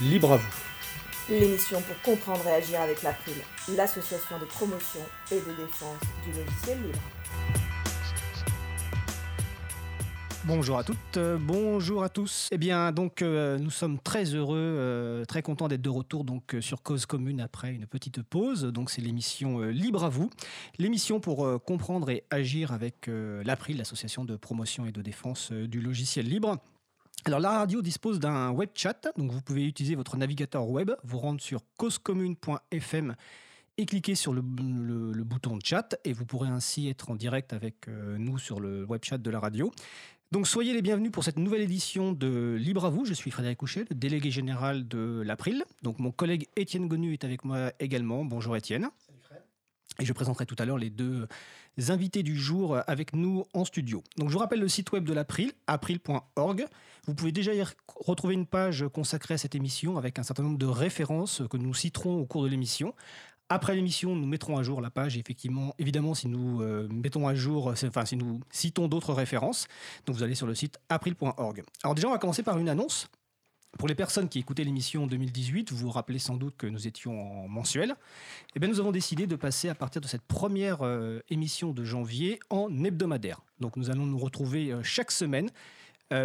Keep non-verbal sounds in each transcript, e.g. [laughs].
libre à vous. L'émission pour comprendre et agir avec l'April, l'association de promotion et de défense du logiciel libre. Bonjour à toutes, euh, bonjour à tous. Eh bien, donc, euh, nous sommes très heureux, euh, très contents d'être de retour donc sur Cause Commune après une petite pause. Donc, c'est l'émission Libre à vous, l'émission pour comprendre et agir avec l'April, l'association de promotion et de défense du logiciel libre. Alors la radio dispose d'un web chat, donc vous pouvez utiliser votre navigateur web, vous rendre sur causecommune.fm et cliquer sur le, bouton chat et vous pourrez ainsi être en direct avec nous sur le web chat de la radio. Donc soyez les bienvenus pour cette nouvelle édition de Libre à vous. Je suis Frédéric Couchet, le délégué général de l'April. Donc mon collègue Étienne Gonu est avec moi également. Bonjour Étienne. Et je présenterai tout à l'heure les deux invités du jour avec nous en studio. Donc je vous rappelle le site web de l'April, april.org. Vous pouvez déjà y retrouver une page consacrée à cette émission avec un certain nombre de références que nous citerons au cours de l'émission. Après l'émission, nous mettrons à jour la page, effectivement, évidemment, si nous euh, mettons à jour, enfin, si nous citons d'autres références. Donc, vous allez sur le site april.org. Alors, déjà, on va commencer par une annonce. Pour les personnes qui écoutaient l'émission en 2018, vous vous rappelez sans doute que nous étions en mensuel. Eh bien, nous avons décidé de passer à partir de cette première euh, émission de janvier en hebdomadaire. Donc, nous allons nous retrouver euh, chaque semaine.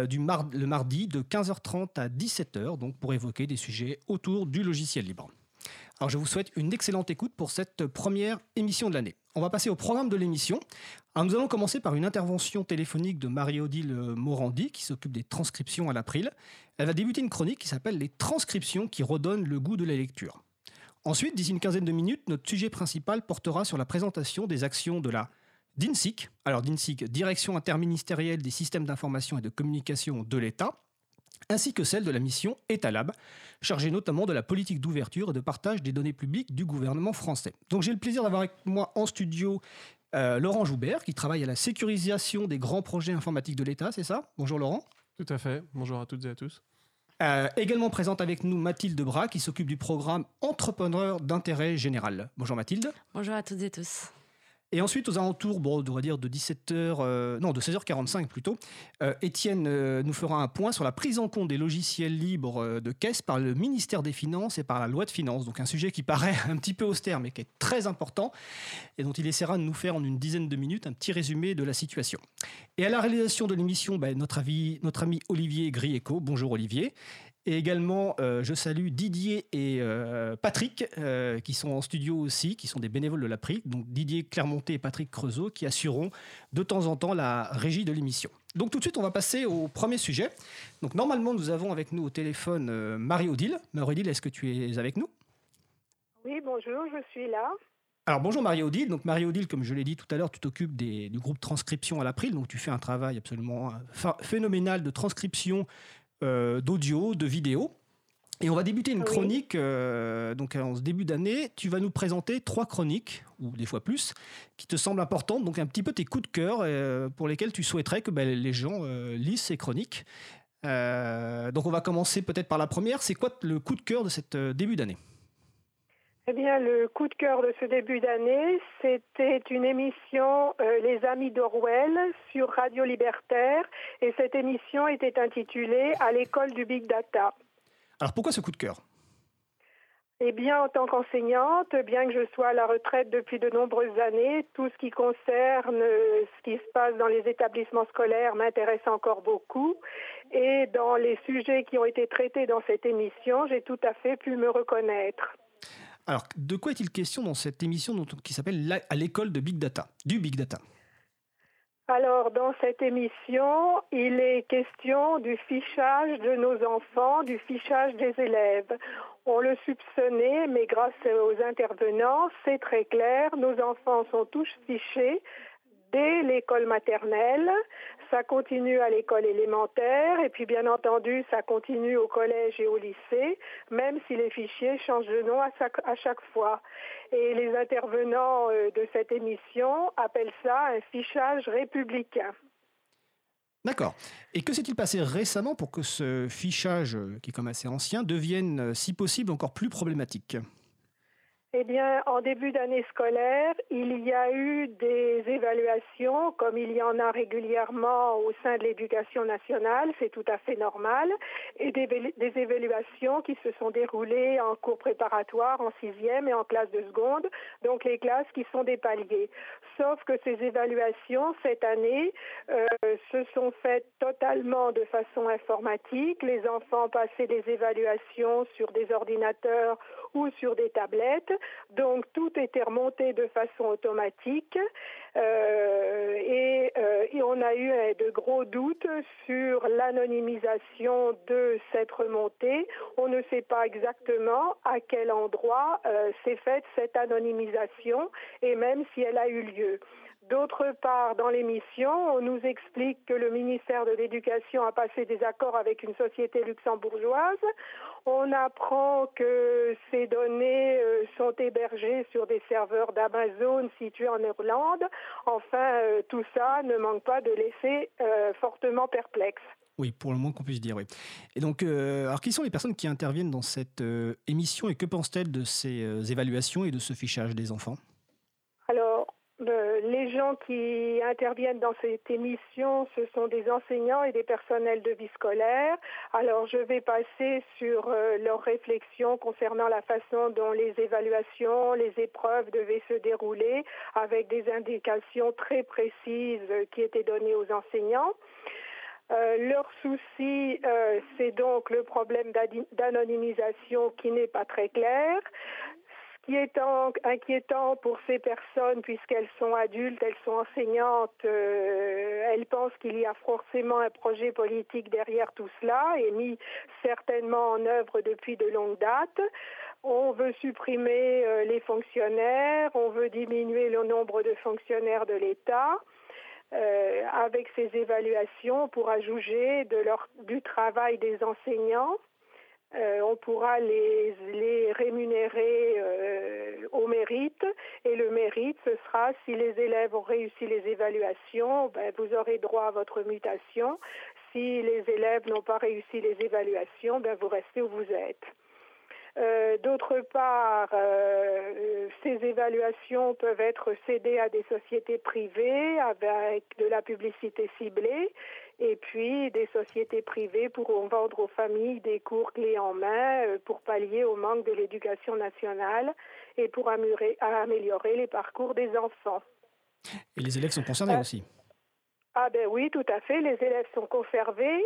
du le mardi de 15h30 à 17h, donc pour évoquer des sujets autour du logiciel libre. Alors je vous souhaite une excellente écoute pour cette première émission de l'année. On va passer au programme de l'émission. nous allons commencer par une intervention téléphonique de Marie-Odile Morandi qui s'occupe des transcriptions à l'April. Elle va débuter une chronique qui s'appelle Les transcriptions qui redonnent le goût de la lecture. Ensuite, d'ici une quinzaine de minutes, notre sujet principal portera sur la présentation des actions de la DINSIC, alors DINSIC, Direction interministérielle des systèmes d'information et de communication de l'État, ainsi que celle de la mission Etalab, chargée notamment de la politique d'ouverture et de partage des données publiques du gouvernement français. Donc j'ai le plaisir d'avoir avec moi en studio euh, Laurent Joubert, qui travaille à la sécurisation des grands projets informatiques de l'État, c'est ça? Bonjour Laurent. Tout à fait, bonjour à toutes et à tous. Euh, également présente avec nous Mathilde Bras, qui s'occupe du programme Entrepreneur d'intérêt général. Bonjour Mathilde. Bonjour à toutes et tous. Et ensuite, aux alentours, bon, on devrait dire de 17h, euh, non, de 16h45 plutôt, euh, Étienne euh, nous fera un point sur la prise en compte des logiciels libres de caisse par le ministère des Finances et par la loi de finances. Donc un sujet qui paraît [laughs] un petit peu austère, mais qui est très important et dont il essaiera de nous faire en une dizaine de minutes un petit résumé de la situation. Et à la réalisation de l'émission, ben, notre, notre ami Olivier Grieco. Bonjour Olivier. Et également, euh, je salue Didier et euh, Patrick, euh, qui sont en studio aussi, qui sont des bénévoles de la PRI. Donc Didier Clermonté et Patrick Creusot, qui assureront de temps en temps la régie de l'émission. Donc tout de suite, on va passer au premier sujet. Donc normalement, nous avons avec nous au téléphone Marie-Odile. Marie-Odile, est-ce que tu es avec nous? Oui, bonjour, je suis là. Alors bonjour Marie-Odile. Donc Marie-Odile, comme je l'ai dit tout à l'heure, tu t'occupes du groupe transcription à l'April. Donc tu fais un travail absolument phénoménal de transcription euh, d'audio, de vidéo. Et on va débuter une chronique, euh, donc en ce début d'année, tu vas nous présenter trois chroniques, ou des fois plus, qui te semblent importantes, donc un petit peu tes coups de cœur euh, pour lesquels tu souhaiterais que ben, les gens lisent ces chroniques. donc on va commencer peut-être par la première, c'est quoi le coup de cœur de cette début d'année? Eh bien, le coup de cœur de ce début d'année, c'était une émission euh, Les Amis d'Orwell sur Radio Libertaire et cette émission était intitulée À l'école du Big Data. Alors pourquoi ce coup de cœur? Eh bien, en tant qu'enseignante, bien que je sois à la retraite depuis de nombreuses années, tout ce qui concerne euh, ce qui se passe dans les établissements scolaires m'intéresse encore beaucoup. Et dans les sujets qui ont été traités dans cette émission, j'ai tout à fait pu me reconnaître. Alors, de quoi est-il question dans cette émission qui s'appelle À l'école de Big Data, du Big Data? Alors, dans cette émission, il est question du fichage de nos enfants, du fichage des élèves. On le soupçonnait, mais grâce aux intervenants, c'est très clair, nos enfants sont tous fichés dès l'école maternelle, ça continue à l'école élémentaire et puis bien entendu ça continue au collège et au lycée, même si les fichiers changent de nom à chaque, fois. Et les intervenants euh, de cette émission appellent ça un fichage républicain. D'accord. Et que s'est-il passé récemment pour que ce fichage, qui est comme assez ancien, devienne, euh, si possible, encore plus problématique? Eh bien, en début d'année scolaire, il y a eu des évaluations, comme il y en a régulièrement au sein de l'éducation nationale, c'est tout à fait normal, et des, évaluations qui se sont déroulées en cours préparatoire, en sixième et en classe de seconde, donc les classes qui sont des paliers. Sauf que ces évaluations, cette année, euh, se sont faites totalement de façon informatique. Les enfants passaient des évaluations sur des ordinateurs ou sur des tablettes. Donc tout était remonté de façon automatique euh, et, euh, et, on a eu euh, de gros doutes sur l'anonymisation de cette remontée. On ne sait pas exactement à quel endroit s'est faite cette anonymisation et même si elle a eu lieu. D'autre part, dans l'émission, on nous explique que le ministère de l'Éducation a passé des accords avec une société luxembourgeoise. On apprend que ces données euh, sont hébergées sur des serveurs d'Amazon situés en Irlande. Enfin, euh, tout ça ne manque pas de laisser euh, fortement perplexe. Oui, pour le moins qu'on puisse dire, oui. Et donc, alors, qui sont les personnes qui interviennent dans cette émission et que pensent-elles de ces évaluations et de ce fichage des enfants? Les gens qui interviennent dans cette émission, ce sont des enseignants et des personnels de vie scolaire. Alors je vais passer sur euh, leurs réflexions concernant la façon dont les évaluations, les épreuves devaient se dérouler avec des indications très précises qui étaient données aux enseignants. Euh, leur souci, euh, c'est donc le problème d'anonymisation qui n'est pas très clair qui est inquiétant pour ces personnes, puisqu'elles sont adultes, elles sont enseignantes, euh, elles pensent qu'il y a forcément un projet politique derrière tout cela, et mis certainement en œuvre depuis de longues dates. On veut supprimer euh, les fonctionnaires, on veut diminuer le nombre de fonctionnaires de l'État. Euh, avec ces évaluations, de leur, du travail des enseignants euh, on pourra les, les rémunérer euh, au mérite et le mérite ce sera si les élèves ont réussi les évaluations, ben, vous aurez droit à votre mutation. Si les élèves n'ont pas réussi les évaluations, ben, vous restez où vous êtes. Euh, d'autre part, ces évaluations peuvent être cédées à des sociétés privées avec de la publicité ciblée et puis, des sociétés privées pourront vendre aux familles des cours clés en main euh, pour pallier au manque de l'éducation nationale et pour améliorer les parcours des enfants. Et les élèves sont concernés euh, aussi. Ah ben oui, tout à fait. Les élèves sont conservés,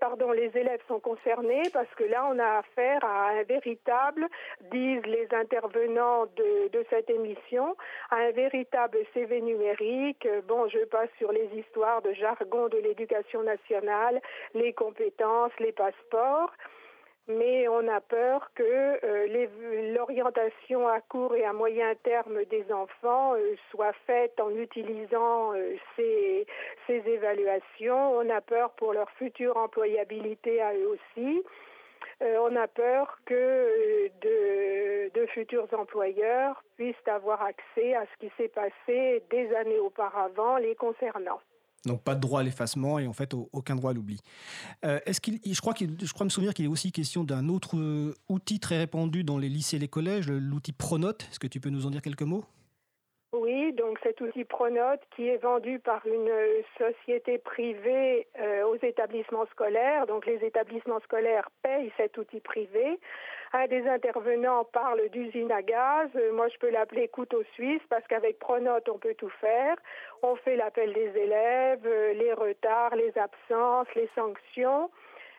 pardon, les élèves sont concernés parce que là on a affaire à un véritable, disent les intervenants de cette émission, à un véritable CV numérique. Bon, je passe sur les histoires de jargon de l'éducation nationale, les compétences, les passeports mais on a peur que euh, l'orientation à court et à moyen terme des enfants euh, soit faite en utilisant euh, ces, évaluations. On a peur pour leur future employabilité à eux aussi. on a peur que de, futurs employeurs puissent avoir accès à ce qui s'est passé des années auparavant les concernant. Donc pas de droit à l'effacement et en fait aucun droit à l'oubli. Euh, est-ce je crois me souvenir qu'il est aussi question d'un autre euh, outil très répandu dans les lycées et les collèges, l'outil Pronote. Est-ce que tu peux nous en dire quelques mots? Oui, donc cet outil Pronote qui est vendu par une société privée euh, aux établissements scolaires. Donc les établissements scolaires payent cet outil privé. Un des intervenants parle d'usine à gaz. Euh, moi, je peux l'appeler couteau suisse parce qu'avec Pronote, on peut tout faire. On fait l'appel des élèves, euh, les retards, les absences, les sanctions.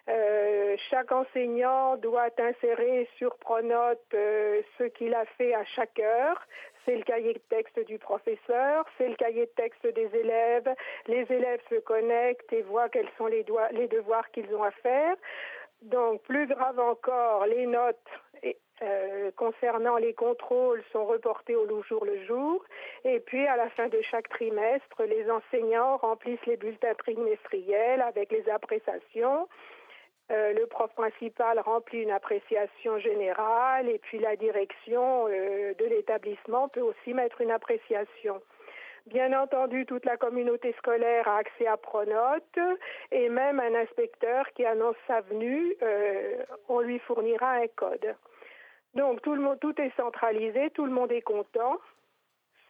Euh, chaque enseignant doit insérer sur Pronote ce qu'il a fait à chaque heure. C'est le cahier de texte du professeur, c'est le cahier de texte des élèves. Les élèves se connectent et voient quels sont les devoirs qu'ils ont à faire. Donc, plus grave encore, les notes euh, concernant les contrôles sont reportées au jour le jour. Et puis, à la fin de chaque trimestre, les enseignants remplissent les bulletins trimestriels avec les appréciations. Euh, le prof principal remplit une appréciation générale et puis la direction euh, de l'établissement peut aussi mettre une appréciation. Bien entendu, toute la communauté scolaire a accès à Pronote et même un inspecteur qui annonce sa venue, euh, on lui fournira un code. Donc tout, le monde, tout est centralisé, tout le monde est content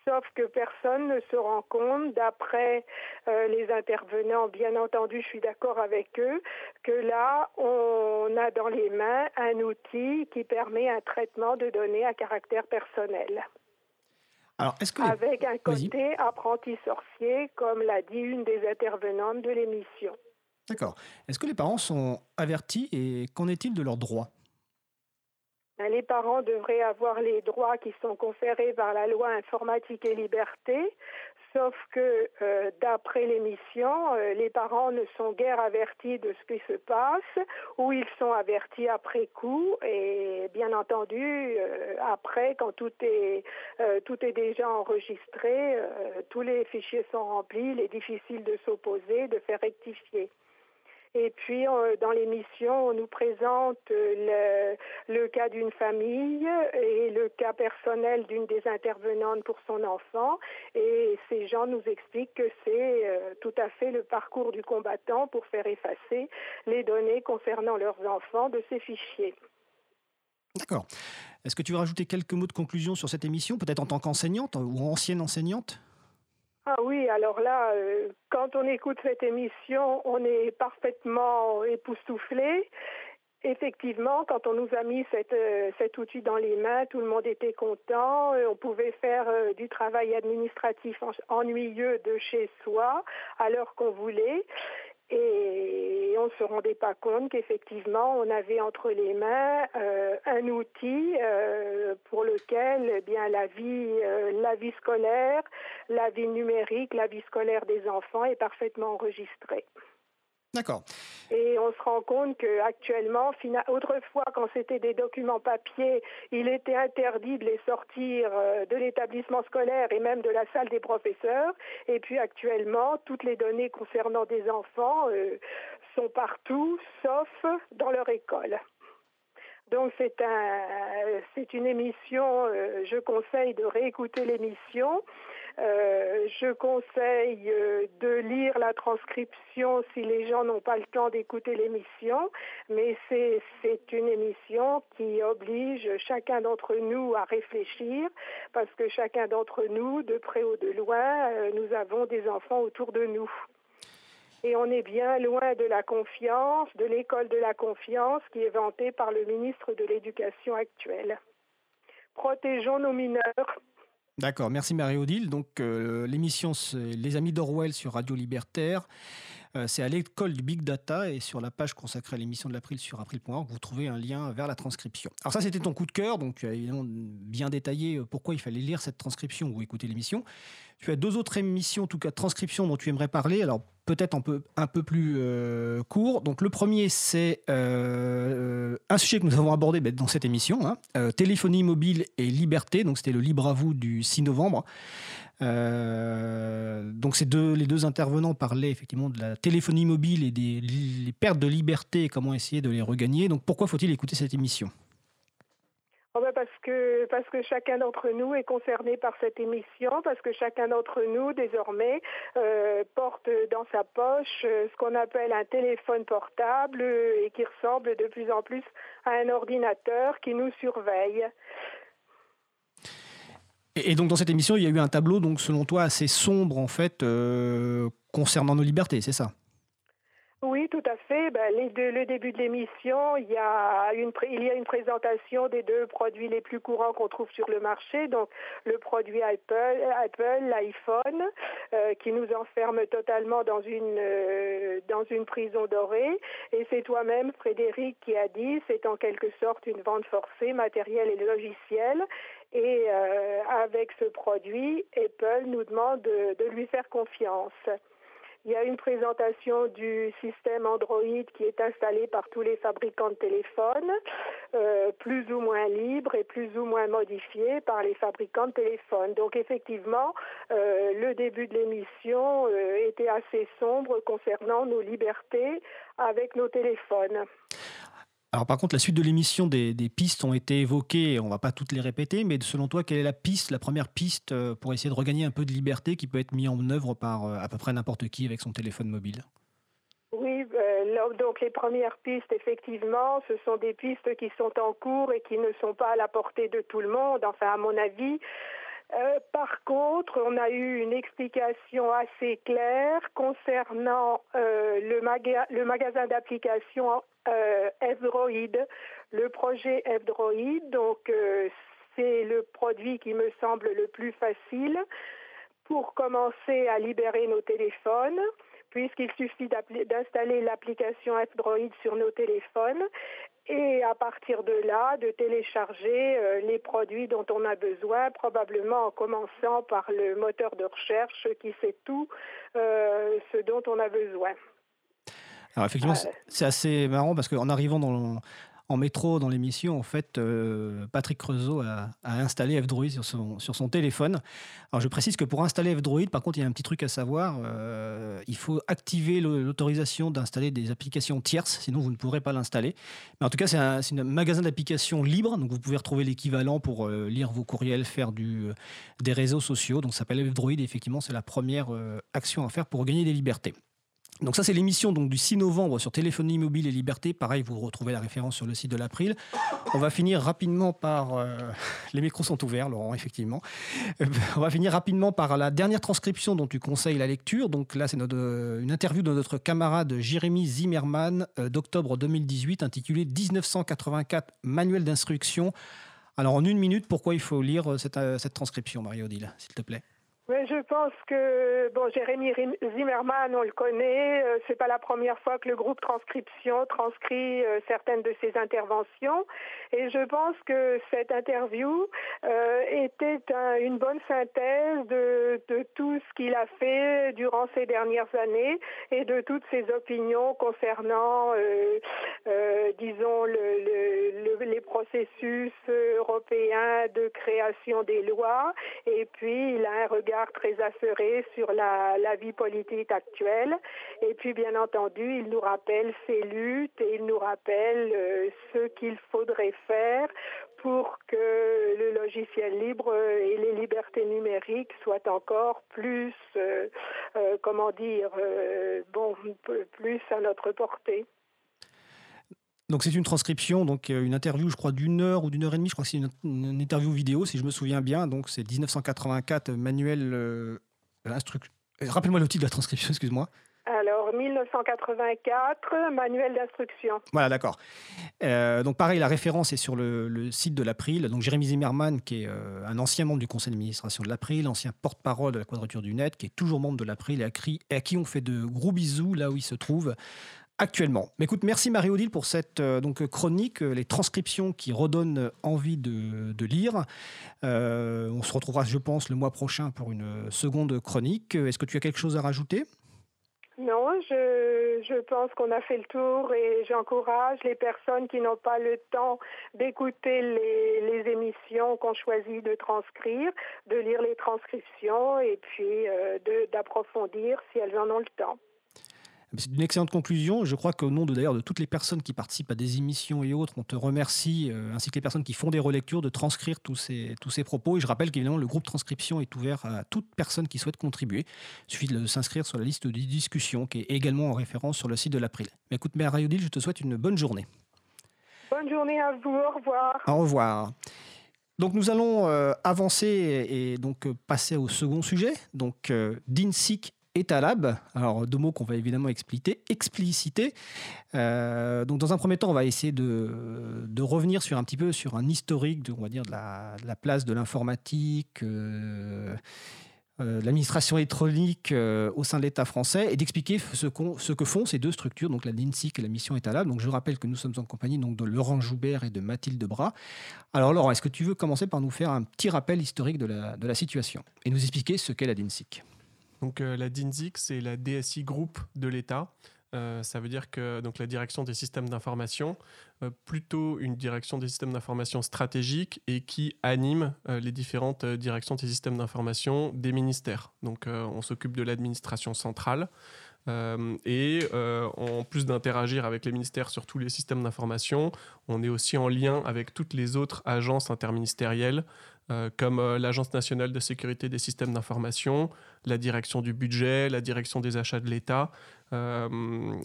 sauf que personne ne se rend compte, d'après euh, les intervenants, bien entendu, je suis d'accord avec eux, que là, on a dans les mains un outil qui permet un traitement de données à caractère personnel. Alors, est-ce que Avec un côté apprenti sorcier, comme l'a dit une des intervenantes de l'émission. D'accord. Est-ce que les parents sont avertis et qu'en est-il de leurs droits? Ben, les parents devraient avoir les droits qui sont conférés par la loi informatique et liberté, sauf que euh, d'après l'émission, euh, les parents ne sont guère avertis de ce qui se passe, ou ils sont avertis après coup, et bien entendu, euh, après, quand tout est, tout est déjà enregistré, tous les fichiers sont remplis, il est difficile de s'opposer, de faire rectifier. Et puis, euh, dans l'émission, on nous présente euh, le, cas d'une famille et le cas personnel d'une des intervenantes pour son enfant. Et ces gens nous expliquent que c'est euh, tout à fait le parcours du combattant pour faire effacer les données concernant leurs enfants de ces fichiers. D'accord. Est-ce que tu veux rajouter quelques mots de conclusion sur cette émission, peut-être en tant qu'enseignante ou ancienne enseignante? Ah oui, alors là, euh, quand on écoute cette émission, on est parfaitement époustouflé. Effectivement, quand on nous a mis euh, cet outil dans les mains, tout le monde était content. Euh, on pouvait faire du travail administratif ennuyeux de chez soi à l'heure qu'on voulait. Et on ne se rendait pas compte qu'effectivement, on avait entre les mains euh, un outil euh, pour lequel eh bien, la, vie, euh, la vie scolaire, la vie numérique, la vie scolaire des enfants est parfaitement enregistrée. D'accord. Et on se rend compte qu'actuellement, autrefois, quand c'était des documents papier, il était interdit de les sortir euh, de l'établissement scolaire et même de la salle des professeurs. Et puis actuellement, toutes les données concernant des enfants euh, sont partout, sauf dans leur école. Donc c'est un, une émission. Euh, je conseille de réécouter l'émission euh, je conseille euh, de lire la transcription si les gens n'ont pas le temps d'écouter l'émission, mais c'est une émission qui oblige chacun d'entre nous à réfléchir, parce que chacun d'entre nous, de près ou de loin, euh, nous avons des enfants autour de nous. Et on est bien loin de la confiance, de l'école de la confiance qui est vantée par le ministre de l'Éducation actuel. Protégeons nos mineurs. D'accord, merci Marie-Odile. Donc euh, l'émission c'est Les Amis d'Orwell sur Radio Libertaire. Euh, c'est à l'école du Big Data et sur la page consacrée à l'émission de l'April sur april.org, vous trouvez un lien vers la transcription. Alors ça c'était ton coup de cœur, donc tu as évidemment bien détaillé euh, pourquoi il fallait lire cette transcription ou écouter l'émission. Tu as deux autres émissions, en tout cas transcription dont tu aimerais parler. Alors peut-être un peu, un peu plus euh, court. Donc le premier, c'est euh, un sujet que nous avons abordé ben, dans cette émission, hein. euh, téléphonie mobile et liberté. Donc c'était le libre à vous du 6 novembre. Donc ces deux, les deux intervenants parlaient effectivement de la téléphonie mobile et des pertes de liberté et comment essayer de les regagner. Donc pourquoi faut-il écouter cette émission? Oh ben parce que parce que chacun d'entre nous est concerné par cette émission, parce que chacun d'entre nous désormais euh, porte dans sa poche euh, ce qu'on appelle un téléphone portable euh, et qui ressemble de plus en plus à un ordinateur qui nous surveille. Et, donc dans cette émission, il y a eu un tableau donc selon toi assez sombre en fait concernant nos libertés, c'est ça? Oui, tout à fait. Ben, le début de l'émission, il, y a une, il y a une présentation des deux produits les plus courants qu'on trouve sur le marché. Donc, le produit Apple, l'iPhone, euh, qui nous enferme totalement dans une, euh, dans une prison dorée. Et c'est toi-même, Frédéric, qui a dit, c'est en quelque sorte une vente forcée, matérielle et logicielle. Et euh, avec ce produit, Apple nous demande de lui faire confiance. Il y a une présentation du système Android qui est installé par tous les fabricants de téléphones, euh, plus ou moins libre et plus ou moins modifié par les fabricants de téléphones. Donc effectivement, euh, le début de l'émission euh, était assez sombre concernant nos libertés avec nos téléphones. Alors par contre, la suite de l'émission, des, pistes ont été évoquées, on ne va pas toutes les répéter, mais selon toi, quelle est la piste, la première piste euh, pour essayer de regagner un peu de liberté qui peut être mise en œuvre par euh, à peu près n'importe qui avec son téléphone mobile? Oui, euh, donc les premières pistes, effectivement, ce sont des pistes qui sont en cours et qui ne sont pas à la portée de tout le monde, enfin à mon avis. Euh, par contre, on a eu une explication assez claire concernant euh, le, magasin d'application euh, F-Droid, le projet F-Droid. Donc, c'est le produit qui me semble le plus facile pour commencer à libérer nos téléphones puisqu'il suffit d'installer l'application F-Droid sur nos téléphones et à partir de là, de télécharger euh, les produits dont on a besoin, probablement en commençant par le moteur de recherche qui sait tout euh, ce dont on a besoin. Alors effectivement, euh, c'est assez marrant parce qu'en arrivant dans, en métro dans l'émission, en fait, euh, Patrick Creusot a, installé F-Droid sur son, téléphone. Alors, je précise que pour installer F-Droid, par contre, il y a un petit truc à savoir. Euh, il faut activer l'autorisation d'installer des applications tierces, sinon vous ne pourrez pas l'installer. Mais en tout cas, c'est un, magasin d'applications libre, donc vous pouvez retrouver l'équivalent pour euh, lire vos courriels, faire des réseaux sociaux. Donc, ça s'appelle F-Droid et effectivement, c'est la première action à faire pour gagner des libertés. Donc ça, c'est l'émission donc, du 6 novembre sur Téléphonie mobile et liberté. Pareil, vous retrouvez la référence sur le site de l'April. On va finir rapidement par... Euh, [laughs] les micros sont ouverts, Laurent, effectivement. Euh, on va finir rapidement par la dernière transcription dont tu conseilles la lecture. Donc là, c'est euh, une interview de notre camarade Jérémy Zimmerman d'octobre 2018 intitulée 1984, manuel d'instruction. Alors en une minute, pourquoi il faut lire cette, cette transcription, Marie-Odile, s'il te plaît? Je pense que bon, Jérémy Zimmerman, on le connaît. Euh, c'est pas la première fois que le groupe Transcription transcrit euh, certaines de ses interventions, et je pense que cette interview euh, était une bonne synthèse de, tout ce qu'il a fait durant ces dernières années et de toutes ses opinions concernant, disons, le, le, les processus européens de création des lois. Et puis, il a un regard très assuré sur la, vie politique actuelle. Et puis, bien entendu, il nous rappelle ses luttes et il nous rappelle euh, ce qu'il faudrait faire pour que le logiciel libre et les libertés numériques soient encore plus, euh, euh, comment dire, bon, plus à notre portée. Donc c'est une transcription, donc euh, une interview, je crois, d'une heure ou d'une heure et demie. Je crois que c'est une, interview vidéo, si je me souviens bien. Donc c'est 1984, manuel euh, instruction. Rappelle-moi le titre de la transcription, [laughs] excuse-moi. Alors, 1984, manuel d'instruction. Voilà, d'accord. Euh, donc, pareil, la référence est sur le, site de l'April. Donc, Jérémy Zimmerman, qui est un ancien membre du conseil d'administration de l'April, ancien porte-parole de la Quadrature du Net, qui est toujours membre de l'April et, et, à qui on fait de gros bisous là où il se trouve actuellement. Mais écoute, merci Marie-Odile pour cette euh, chronique, euh, les transcriptions qui redonnent envie de, lire. Euh, on se retrouvera, je pense, le mois prochain pour une seconde chronique. Est-ce que tu as quelque chose à rajouter? Non, je, je pense qu'on a fait le tour et j'encourage les personnes qui n'ont pas le temps d'écouter les, les, émissions qu'on choisit de transcrire, de lire les transcriptions et puis d'approfondir si elles en ont le temps. C'est une excellente conclusion. Je crois qu'au nom de d'ailleurs de toutes les personnes qui participent à des émissions et autres, on te remercie, euh, ainsi que les personnes qui font des relectures, de transcrire tous ces, tous ces propos. Et je rappelle qu'évidemment, le groupe transcription est ouvert à toute personne qui souhaite contribuer. Il suffit de s'inscrire sur la liste de discussions qui est également en référence sur le site de l'April. Mais écoute, Mère Rayodil, je te souhaite une bonne journée. Bonne journée à vous. Au revoir. Au revoir. Donc nous allons euh, avancer et, donc euh, passer au second sujet. Donc DINSIC Etalab. Alors, deux mots qu'on va évidemment expliquer, expliciter. Euh, donc, dans un premier temps, on va essayer de, revenir sur un petit peu sur un historique, de, on va dire, de la, la place de l'informatique, euh, euh, l'administration électronique au sein de l'État français et d'expliquer ce, que font ces deux structures, donc la DINSIC et la mission Etalab. Donc, je rappelle que nous sommes en compagnie donc, de Laurent Joubert et de Mathilde Bras. Alors, Laurent, est-ce que tu veux commencer par nous faire un petit rappel historique de la, de la situation et nous expliquer ce qu'est la DINSIC donc euh, la DINSIC, c'est la DSI Group de l'État. Euh, ça veut dire que donc la direction des systèmes d'information, euh, plutôt une direction des systèmes d'information stratégique et qui anime les différentes directions des systèmes d'information des ministères. Donc on s'occupe de l'administration centrale, et en plus d'interagir avec les ministères sur tous les systèmes d'information, on est aussi en lien avec toutes les autres agences interministérielles euh, comme euh, l'Agence nationale de sécurité des systèmes d'information, la direction du budget, la direction des achats de l'État, euh,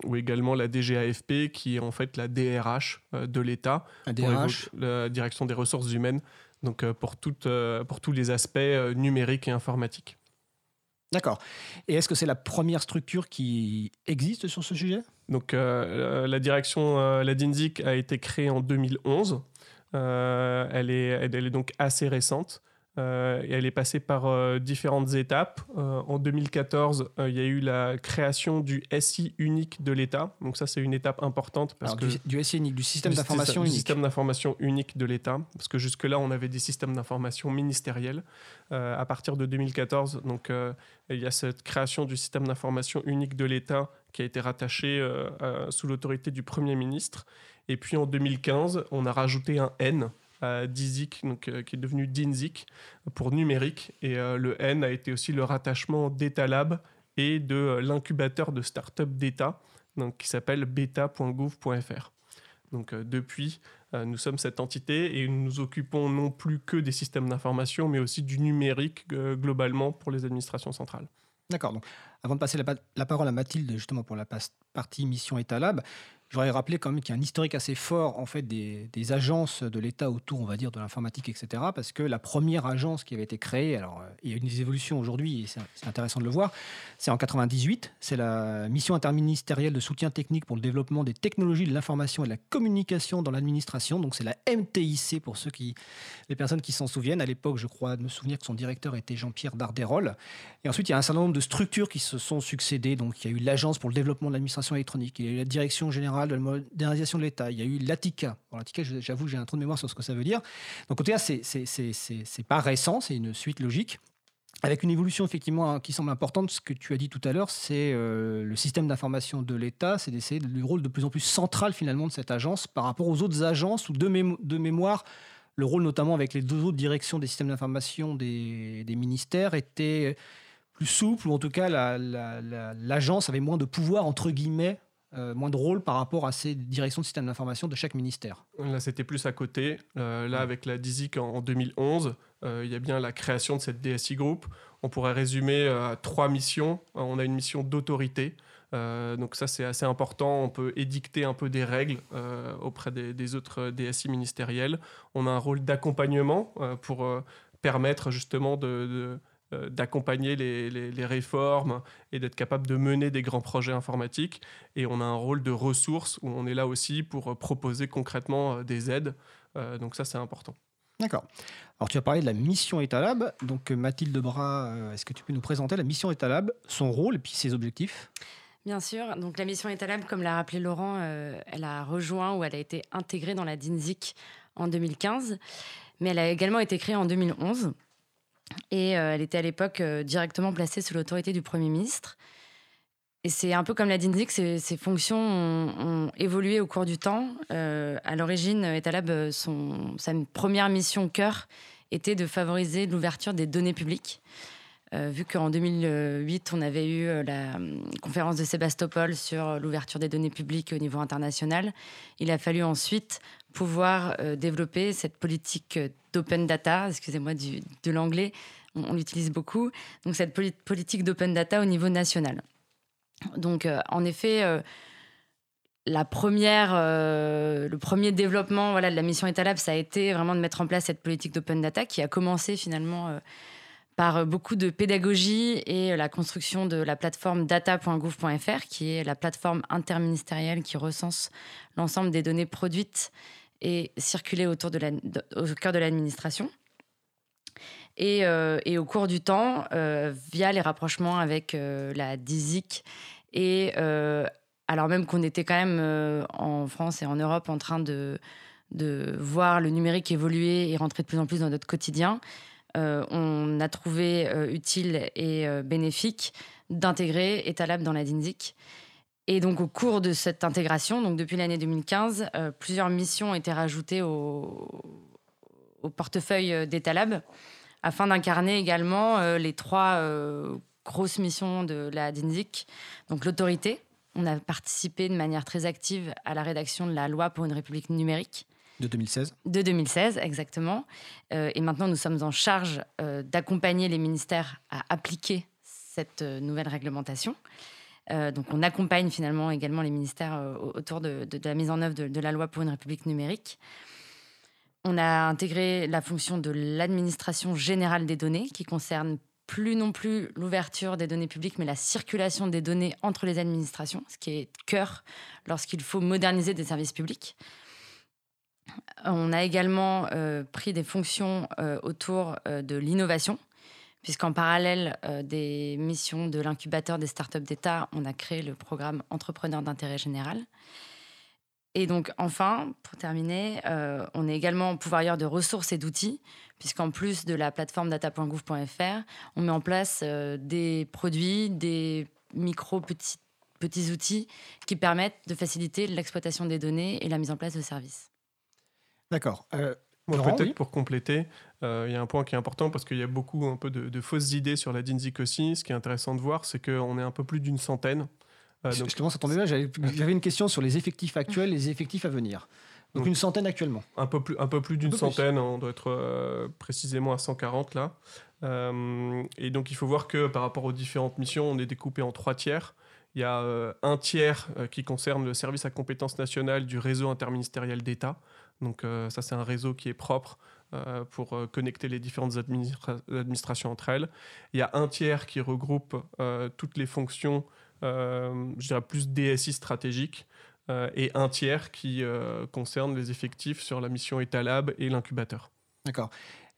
ou également la DGAFP, qui est en fait la DRH de l'État, la direction des ressources humaines, donc pour, pour tous les aspects numériques et informatiques. D'accord. Et est-ce que c'est la première structure qui existe sur ce sujet? Donc la direction, la DINSIC a été créée en 2011. Euh, elle, est, elle, est donc assez récente. Euh, et elle est passée par euh, différentes étapes. en 2014, il y a eu la création du SI unique de l'État. Donc ça, c'est une étape importante. Parce que du, SI unique, du système d'information unique. Du système d'information unique de l'État. Parce que jusque-là, on avait des systèmes d'information ministériels. à partir de 2014, donc, il y a cette création du système d'information unique de l'État qui a été rattaché sous l'autorité du Premier ministre. Et puis en 2015, on a rajouté un N à DIZIC, donc, euh, qui est devenu DINZIC pour numérique. Et euh, le N a été aussi le rattachement d'Etalab et de euh, l'incubateur de start-up d'État, qui s'appelle beta.gouv.fr. Donc depuis, nous sommes cette entité et nous nous occupons non plus que des systèmes d'information, mais aussi du numérique globalement pour les administrations centrales. D'accord. Donc, avant de passer la, la, parole à Mathilde, justement pour la partie mission Etalab, je voudrais rappeler quand même qu'il y a un historique assez fort en fait des, agences de l'État autour, on va dire, de l'informatique, etc. Parce que la première agence qui avait été créée, alors euh, il y a eu des évolutions aujourd'hui, et c'est intéressant de le voir, c'est en 98. C'est la mission interministérielle de soutien technique pour le développement des technologies de l'information et de la communication dans l'administration. Donc c'est la MTIC pour ceux qui, les personnes qui s'en souviennent. À l'époque, je crois me souvenir que son directeur était Jean-Pierre Darderol. Et ensuite, il y a un certain nombre de structures qui se sont succédées. Donc il y a eu l'agence pour le développement de l'administration électronique, il y a eu la direction générale de la modernisation de l'État. Il y a eu l'ATICA. L'ATICA, j'avoue, j'ai un trou de mémoire sur ce que ça veut dire. Donc, au c'est c'est pas récent, c'est une suite logique. Avec une évolution effectivement qui semble importante, ce que tu as dit tout à l'heure, c'est euh, le système d'information de l'État, c'est d'essayer le rôle de plus en plus central finalement de cette agence par rapport aux autres agences ou de, mémoire, le rôle notamment avec les deux autres directions des systèmes d'information des, ministères était plus souple, ou en tout cas l'agence avait moins de pouvoir entre guillemets euh, moins de rôle par rapport à ces directions de système d'information de chaque ministère. Là, c'était plus à côté. Euh, là, avec la DISIC en, 2011, euh, il y a bien la création de cette DSI Group. On pourrait résumer à trois missions. On a une mission d'autorité. donc ça, c'est assez important. On peut édicter un peu des règles auprès des, autres DSI ministériels. On a un rôle d'accompagnement pour permettre justement de euh, d'accompagner les, réformes et d'être capable de mener des grands projets informatiques. Et on a un rôle de ressources où on est là aussi pour euh, proposer concrètement euh, des aides. donc ça, c'est important. D'accord. Alors tu as parlé de la mission Etalab. Donc Mathilde Bras, est-ce que tu peux nous présenter la mission Etalab, son rôle et puis ses objectifs? Bien sûr. Donc la mission Etalab, comme l'a rappelé Laurent, elle a rejoint ou elle a été intégrée dans la DINSIC en 2015, mais elle a également été créée en 2011. Et euh, elle était à l'époque euh, directement placée sous l'autorité du Premier ministre. Et c'est un peu comme la DINSIC, ses, ses fonctions ont, évolué au cours du temps. Euh, à l'origine, Etalab, son, sa première mission cœur était de favoriser l'ouverture des données publiques. vu qu'en 2008, on avait eu la conférence de Sébastopol sur l'ouverture des données publiques au niveau international, il a fallu ensuite pouvoir développer cette politique d'open data, excusez-moi de l'anglais, on, l'utilise beaucoup, donc cette politique d'open data au niveau national. Donc euh, en effet, euh, la première, euh, le premier développement voilà, de la mission Etalab, ça a été vraiment de mettre en place cette politique d'open data qui a commencé finalement par beaucoup de pédagogie et la construction de la plateforme data.gouv.fr, qui est la plateforme interministérielle qui recense l'ensemble des données produites et circuler autour de la, au cœur de l'administration. Et, euh, et, au cours du temps, euh, via les rapprochements avec euh, la DISIC, et alors même qu'on était quand même en France et en Europe en train de, de voir le numérique évoluer et rentrer de plus en plus dans notre quotidien, on a trouvé utile et bénéfique d'intégrer Etalab dans la DINSIC et donc, au cours de cette intégration, donc depuis l'année 2015, euh, plusieurs missions ont été rajoutées au, au portefeuille d'Etalab afin d'incarner également euh, les trois euh, grosses missions de la DINSIC. Donc l'autorité, on a participé de manière très active à la rédaction de la loi pour une république numérique. De 2016 De 2016, exactement. Euh, et maintenant, nous sommes en charge euh, d'accompagner les ministères à appliquer cette euh, nouvelle réglementation. Donc, on accompagne finalement également les ministères autour de, la mise en œuvre de, la loi pour une république numérique. On a intégré la fonction de l'administration générale des données, qui concerne plus non plus l'ouverture des données publiques, mais la circulation des données entre les administrations, ce qui est cœur lorsqu'il faut moderniser des services publics. On a également euh, pris des fonctions euh, autour euh, de l'innovation, puisqu'en parallèle des missions de l'incubateur des startups d'État, on a créé le programme Entrepreneurs d'intérêt général. Et donc, enfin, pour terminer, on est également pouvoirière de ressources et d'outils, puisqu'en plus de la plateforme data.gouv.fr, on met en place des produits, des micro petits, petits outils qui permettent de faciliter l'exploitation des données et la mise en place de services. D'accord. Euh, peut-être pour compléter, euh, il y a un point qui est important parce qu'il y a beaucoup un peu de, fausses idées sur la DINSIC aussi. Ce qui est intéressant de voir, c'est qu'on est un peu plus d'une centaine. Euh, donc... Justement, ça tombait bien. J'avais une question sur les effectifs actuels et les effectifs à venir. Donc, une centaine actuellement. Un peu plus, un peu plus d'une centaine. On doit être euh, précisément à 140 là. et donc il faut voir que par rapport aux différentes missions, on est découpé en trois tiers. Il y a un tiers qui concerne le service à compétence nationale du réseau interministériel d'État. Donc euh, ça, c'est un réseau qui est propre euh, pour euh, connecter les différentes administrations entre elles. Il y a un tiers qui regroupe toutes les fonctions, je dirais plus DSI stratégiques, et un tiers qui concerne les effectifs sur la mission Etalab et l'incubateur. D'accord.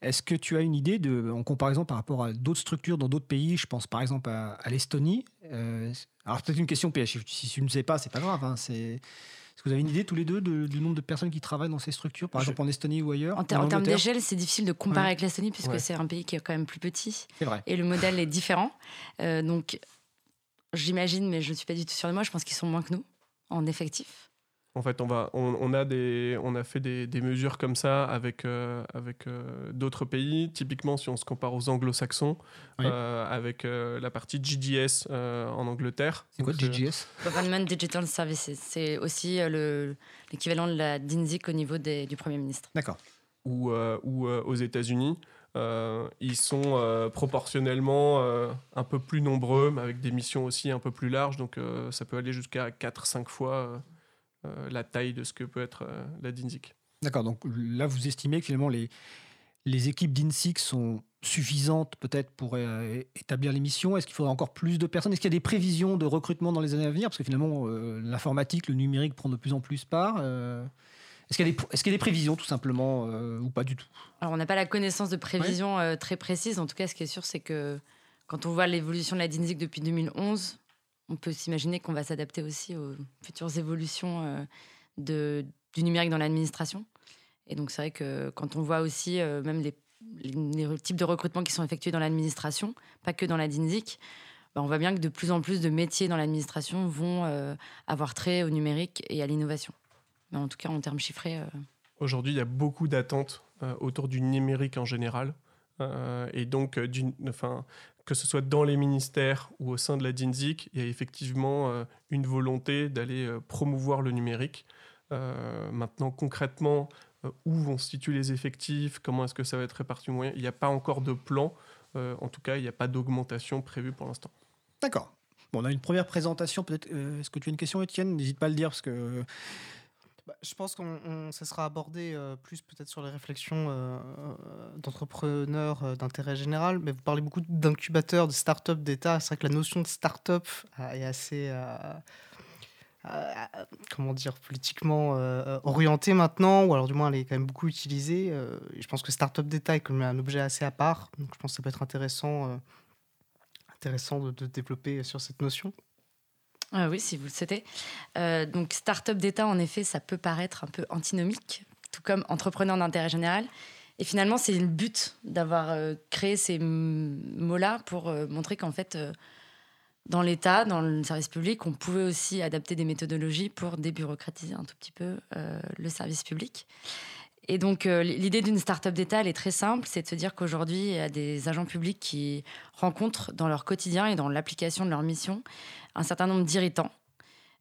Est-ce que tu as une idée en comparaison par rapport à d'autres structures dans d'autres pays Je pense par exemple à, l'Estonie. alors peut-être une question PH. Si tu ne sais pas, c'est pas grave. Hein, vous avez une idée tous les deux du nombre de personnes qui travaillent dans ces structures, par exemple en Estonie ou ailleurs En, termes d'échelle, c'est difficile de comparer avec l'Estonie puisque c'est un pays qui est quand même plus petit. C'est vrai. Et le modèle est différent. Euh, donc, j'imagine, mais je ne suis pas du tout sûre de moi, je pense qu'ils sont moins que nous en effectif. En fait, on, va, on, a, des, on a fait des, mesures comme ça avec, euh, avec euh, d'autres pays. Typiquement, si on se compare aux anglo-saxons, euh, avec la partie GDS en Angleterre. C'est quoi GDS Government Digital Services. C'est aussi l'équivalent de la DINSIC au niveau des, du Premier ministre. D'accord. Ou, ou aux États-Unis. ils sont proportionnellement un peu plus nombreux, mais avec des missions aussi un peu plus larges. Donc, ça peut aller jusqu'à 4-5 fois euh, la taille de ce que peut être euh, la DINSIC. D'accord, donc là vous estimez que finalement les, les équipes d'INSIC sont suffisantes peut-être pour euh, établir les missions Est-ce qu'il faudra encore plus de personnes? Est-ce qu'il y a des prévisions de recrutement dans les années à venir? Parce que finalement, l'informatique, le numérique prend de plus en plus part. Est-ce qu'il y, y, a des prévisions tout simplement ou pas du tout? Alors on n'a pas la connaissance de prévisions très précises. En tout cas, ce qui est sûr, c'est que quand on voit l'évolution de la DINSIC depuis 2011, on peut s'imaginer qu'on va s'adapter aussi aux futures évolutions euh, du numérique dans l'administration. Et donc, c'est vrai que quand on voit aussi euh, même les, types de recrutements qui sont effectués dans l'administration, pas que dans la DINSIC, bah, on voit bien que de plus en plus de métiers dans l'administration vont euh, avoir trait au numérique et à l'innovation. Mais en tout cas, en termes chiffrés. Aujourd'hui, il y a beaucoup d'attentes autour du numérique en général. et donc, enfin, que ce soit dans les ministères ou au sein de la DINSIC, il y a effectivement euh, une volonté d'aller euh, promouvoir le numérique. Euh, maintenant, concrètement, où vont se situer les effectifs, comment est-ce que ça va être réparti moyen, il n'y a pas encore de plan. en tout cas, il n'y a pas d'augmentation prévue pour l'instant. D'accord. Bon, on a une première présentation. Peut-être. Est-ce que tu as une question, Étienne? N'hésite pas à le dire parce que bah, je pense qu'on ça sera abordé euh, plus peut-être sur les réflexions euh, euh, d'entrepreneurs d'intérêt général, mais vous parlez beaucoup d'incubateurs, de start-up d'État. C'est vrai que la notion de start-up est assez, comment dire, politiquement orientée maintenant, ou alors du moins elle est quand même beaucoup utilisée. je pense que start-up d'État est comme un objet assez à part, donc je pense que ça peut être intéressant, intéressant de, de développer sur cette notion. Ah oui, si vous le souhaitez. Euh, donc, start-up d'État, en effet, ça peut paraître un peu antinomique, tout comme entrepreneur d'intérêt général. Et finalement, c'est le but d'avoir euh, créé ces mots-là pour euh, montrer qu'en fait, dans l'État, dans le service public, on pouvait aussi adapter des méthodologies pour débureaucratiser un tout petit peu le service public. Et donc, euh, l'idée d'une start-up d'État, elle est très simple. C'est de se dire qu'aujourd'hui, il y a des agents publics qui rencontrent dans leur quotidien et dans l'application de leur mission un certain nombre d'irritants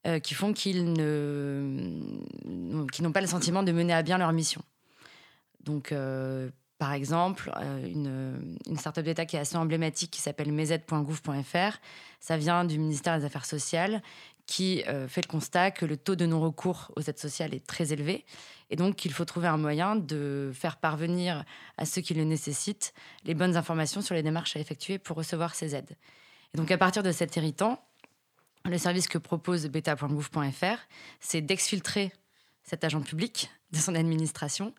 euh, qui font qu'ils n'ont pas le sentiment de mener à bien leur mission. Donc, euh, par exemple, une, start-up d'État qui est assez emblématique, qui s'appelle mez.gouv.fr, ça vient du ministère des Affaires sociales, qui fait le constat que le taux de non-recours aux aides sociales est très élevé et donc, il faut trouver un moyen de faire parvenir à ceux qui le nécessitent les bonnes informations sur les démarches à effectuer pour recevoir ces aides. Et donc, à partir de cet irritant, le service que propose beta.gouv.fr, c'est d'exfiltrer cet agent public de son administration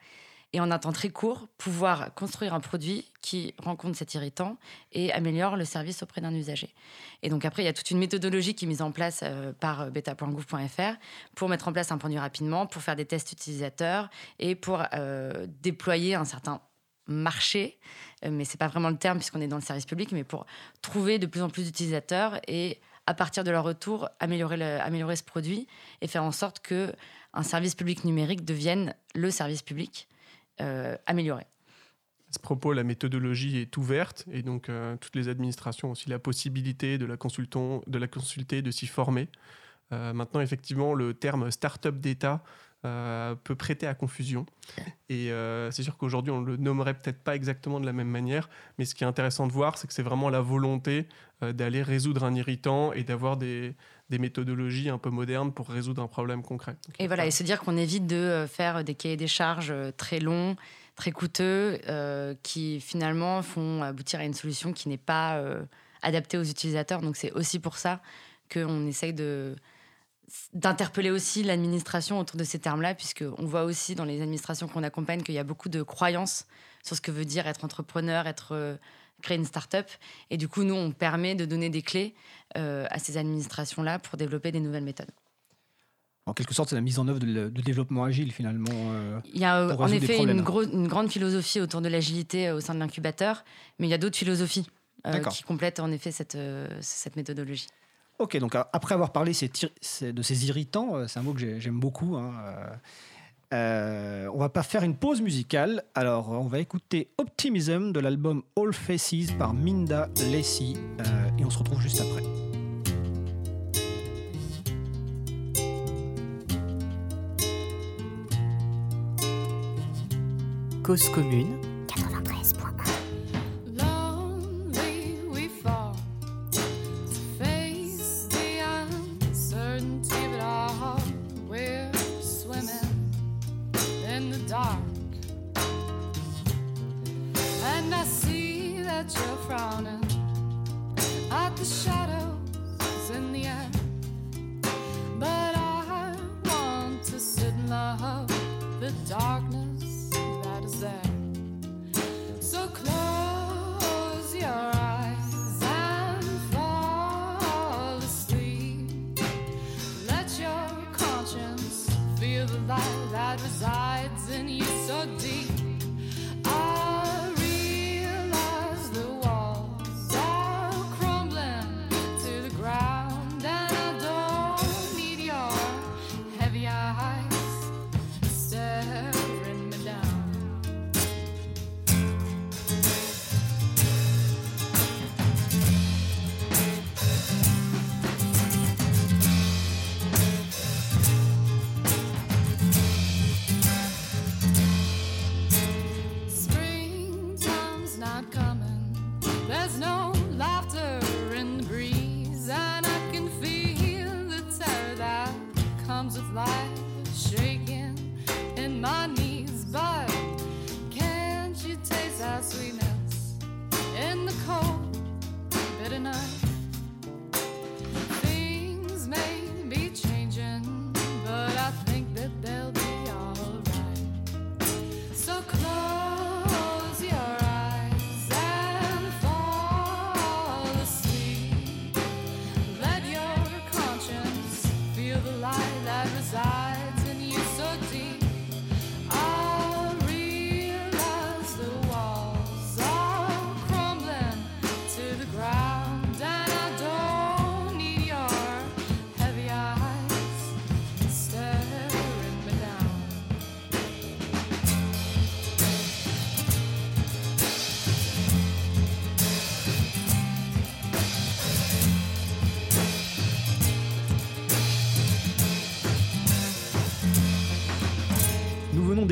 et en un temps très court, pouvoir construire un produit qui rencontre cet irritant et améliore le service auprès d'un usager. Et donc après, il y a toute une méthodologie qui est mise en place euh, par beta.gouv.fr pour mettre en place un produit rapidement, pour faire des tests utilisateurs et pour euh, déployer un certain marché, euh, mais c'est pas vraiment le terme puisqu'on est dans le service public, mais pour trouver de plus en plus d'utilisateurs et à partir de leur retour, améliorer, améliorer ce produit et faire en sorte que un service public numérique devienne le service public euh. À ce propos, la méthodologie est ouverte et donc euh, toutes les administrations ont aussi la possibilité de la, consulter, de s'y former. Euh, maintenant, effectivement, le terme start-up d'État peut prêter à confusion. Et c'est sûr qu'aujourd'hui, on le nommerait peut-être pas exactement de la même manière, mais ce qui est intéressant de voir, c'est que c'est vraiment la volonté d'aller résoudre un irritant et d'avoir des, des méthodologies un peu modernes pour résoudre un problème concret. et voilà, et se dire qu'on évite de euh, faire des cahiers des charges euh, très longs, très coûteux, euh, qui finalement font aboutir à une solution qui n'est pas adaptée aux utilisateurs. Donc c'est aussi pour ça qu'on essaye de d'interpeller aussi l'administration autour de ces termes-là, puisqu'on voit aussi dans les administrations qu'on accompagne qu'il y a beaucoup de croyances sur ce que veut dire être entrepreneur, être créer une start-up. Et du coup, nous, on permet de donner des clés euh, à ces administrations-là pour développer des nouvelles méthodes. En quelque sorte, c'est la mise en œuvre de, développement agile finalement. Euh, il y a euh, en effet une, une, grande philosophie autour de l'agilité au sein de l'incubateur, mais il y a d'autres philosophies qui complètent en effet cette, cette méthodologie. Ok, donc après avoir parlé de ces irritants, c'est un mot que j'aime beaucoup. Hein, euh, on va pas faire une pause musicale, alors on va écouter Optimism de l'album All Faces par Minda Lacey euh, et on se retrouve juste après. Cause commune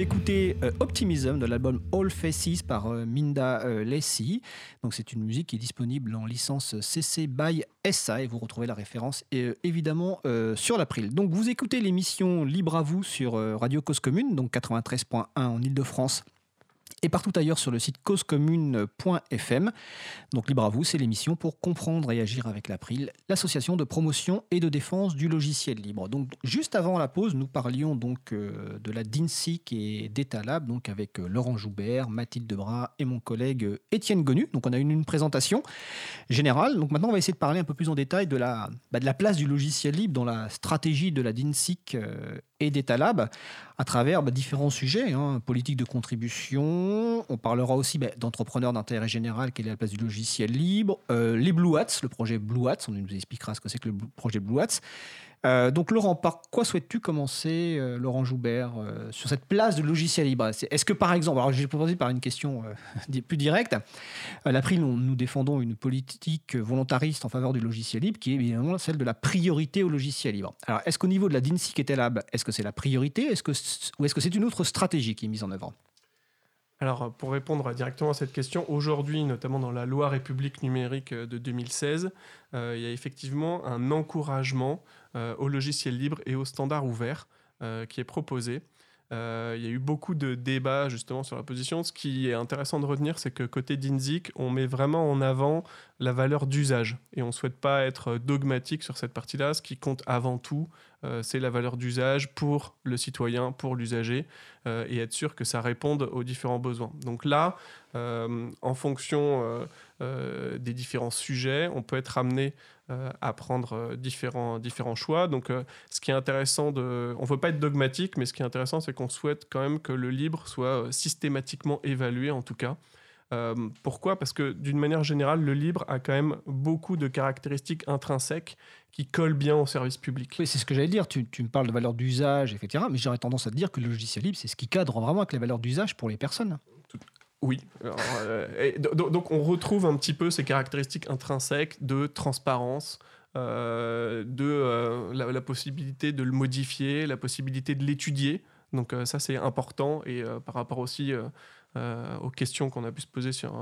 d'écouter euh, Optimism de l'album All Faces par euh, Minda euh, Lacey. Donc c'est une musique qui est disponible en licence CC by SA et vous retrouvez la référence évidemment sur l'April. Donc vous écoutez l'émission Libre à vous sur Radio Cause Commune, donc 93.1 en Ile-de-France et partout ailleurs sur le site causecommune.fm. Donc libre à vous, c'est l'émission pour comprendre et agir avec l'April, l'association de promotion et de défense du logiciel libre. Donc juste avant la pause, nous parlions donc euh, de la DINSIC et d'Etalab, donc avec euh, Laurent Joubert, Mathilde Debras et mon collègue euh, Étienne Gonu. Donc on a eu une, présentation générale. Donc maintenant on va essayer de parler un peu plus en détail de la, bah, de la place du logiciel libre dans la stratégie de la DINSIC et d'Etalab à travers bah, différents sujets, hein, politique de contribution, on parlera aussi bah, d'entrepreneurs d'intérêt général, quelle est la place du logiciel libre, euh, les Blue Hats, le projet Blue Hats, on nous expliquera ce que c'est que le projet Blue Hats, euh, donc Laurent, par quoi souhaites-tu commencer, euh, Laurent Joubert, euh, sur cette place de logiciel libre? Est-ce que par exemple, alors j'ai proposé par une question [laughs] plus directe, à l'April, nous défendons une politique volontariste en faveur du logiciel libre qui est évidemment celle de la priorité au logiciel libre. Alors est-ce qu'au niveau de la DINSIC et TELAB, est-ce que c'est la priorité? Est-ce que, ou est-ce que c'est une autre stratégie qui est mise en œuvre? Alors, pour répondre directement à cette question, aujourd'hui, notamment dans la loi République numérique de 2016, il y a effectivement un encouragement au logiciel libre et au standard ouvert euh, qui est proposé. Euh, il y a eu beaucoup de débats justement sur la position. Ce qui est intéressant de retenir, c'est que côté d'INZIC, on met vraiment en avant la valeur d'usage. Et on ne souhaite pas être dogmatique sur cette partie-là. Ce qui compte avant tout, c'est la valeur d'usage pour le citoyen, pour l'usager, et être sûr que ça réponde aux différents besoins. Donc là, en fonction des différents sujets, on peut être amené euh, à prendre euh, différents, différents choix. Donc, euh, ce qui est intéressant, on ne veut pas être dogmatique, mais ce qui est intéressant, c'est qu'on souhaite quand même que le libre soit systématiquement évalué, en tout cas. Pourquoi? Parce que d'une manière générale, le libre a quand même beaucoup de caractéristiques intrinsèques qui collent bien au service public. Oui, c'est ce que j'allais dire. Tu, tu, me parles de valeur d'usage, etc. Mais j'aurais tendance à te dire que le logiciel libre, c'est ce qui cadre vraiment avec les valeurs d'usage pour les personnes. Oui. Euh, donc, on retrouve un petit peu ces caractéristiques intrinsèques de transparence, euh, de euh, la, possibilité de le modifier, la possibilité de l'étudier. Donc ça c'est important et par rapport aussi aux questions qu'on a pu se poser sur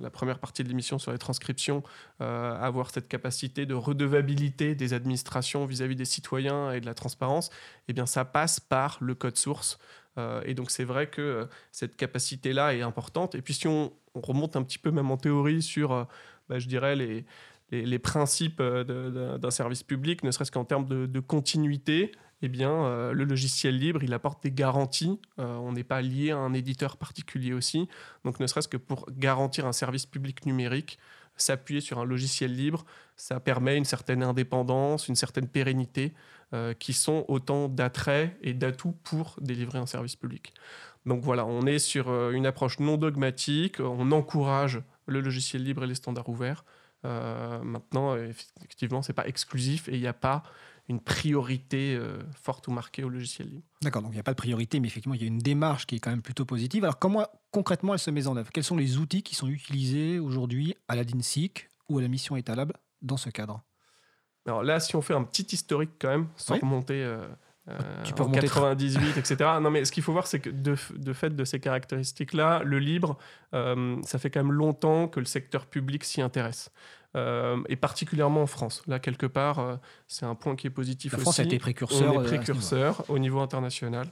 la, première partie de l'émission sur les transcriptions, avoir cette capacité de redevabilité des administrations vis-à-vis -vis des citoyens et de la transparence, eh bien ça passe par le code source. Euh, et donc c'est vrai que euh, cette capacité-là est importante. Et puis si on, remonte un petit peu même en théorie sur, euh, bah, je dirais, les, les, principes d'un service public, ne serait-ce qu'en termes de, continuité, eh bien, le logiciel libre, il apporte des garanties. on n'est pas lié à un éditeur particulier aussi. Donc, ne serait-ce que pour garantir un service public numérique, s'appuyer sur un logiciel libre, ça permet une certaine indépendance, une certaine pérennité. Euh, qui sont autant d'attraits et d'atouts pour délivrer un service public. Donc voilà, on est sur euh, une approche non dogmatique, on encourage le logiciel libre et les standards ouverts. Euh, maintenant, effectivement, ce n'est pas exclusif et il n'y a pas une priorité forte ou marquée au logiciel libre. D'accord, donc il n'y a pas de priorité, mais effectivement, il y a une démarche qui est quand même plutôt positive. Alors, comment concrètement elle se met en œuvre? Quels sont les outils qui sont utilisés aujourd'hui à la DINSIC ou à la mission Etalab dans ce cadre? Alors là, si on fait un petit historique quand même, sans remonter euh, euh, tu peux en 98, etc. Non, mais ce qu'il faut voir, c'est que de, fait de ces caractéristiques-là, le libre, euh, ça fait quand même longtemps que le secteur public s'y intéresse. Et particulièrement en France. Là, quelque part, c'est un point qui est positif La aussi. France a été précurseur. On est précurseur au niveau international.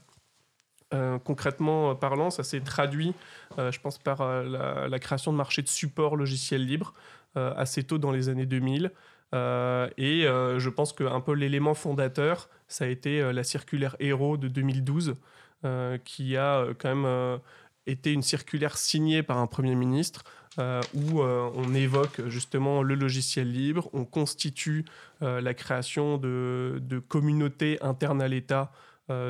concrètement parlant, ça s'est traduit, je pense, par la, la, création de marchés de support logiciel libre assez tôt dans les années 2000. Euh, et euh, je pense qu'un peu l'élément fondateur, ça a été euh, la circulaire Héros de 2012, qui a quand même été une circulaire signée par un Premier ministre où on évoque justement le logiciel libre, on constitue la création de, de communautés internes à l'État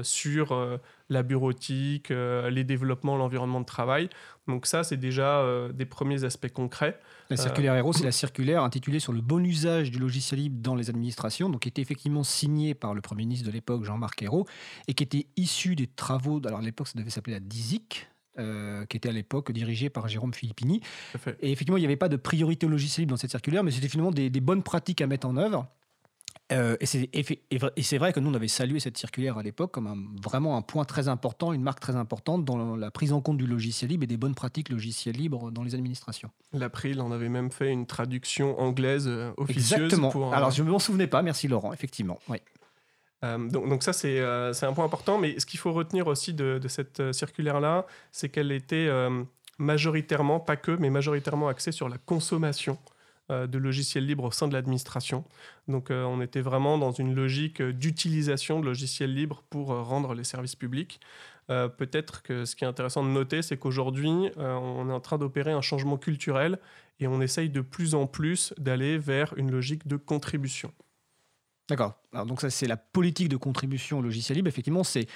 sur la bureautique, les développements, l'environnement de travail. Donc ça, c'est déjà des premiers aspects concrets. La circulaire Héros, c'est la [coughs] circulaire intitulée sur le bon usage du logiciel libre dans les administrations, donc qui était effectivement signée par le Premier ministre de l'époque, Jean-Marc Hérault, et qui était issue des travaux, alors à l'époque ça devait s'appeler la DISIC, euh, qui était à l'époque dirigée par Jérôme Filippini. Et effectivement, il n'y avait pas de priorité au logiciel libre dans cette circulaire, mais c'était finalement des, bonnes pratiques à mettre en œuvre. Euh, et c'est vrai que nous, on avait salué cette circulaire à l'époque comme vraiment un point très important, une marque très importante dans la prise en compte du logiciel libre et des bonnes pratiques logicielles libres dans les administrations. L'April en avait même fait une traduction anglaise euh, officieuse. Exactement. Alors, je ne m'en souvenais pas, merci Laurent, effectivement. Oui. Donc, donc, ça, c'est un point important. Mais ce qu'il faut retenir aussi de, cette circulaire-là, c'est qu'elle était majoritairement, pas que, mais majoritairement axée sur la consommation euh, de logiciels libres au sein de l'administration. Donc euh, on était vraiment dans une logique d'utilisation de logiciels libres pour euh, rendre les services publics. Peut-être que ce qui est intéressant de noter, c'est qu'aujourd'hui, on est en train d'opérer un changement culturel et on essaye de plus en plus d'aller vers une logique de contribution. D'accord. Donc ça, c'est la politique de contribution au logiciel libre. Effectivement, c'est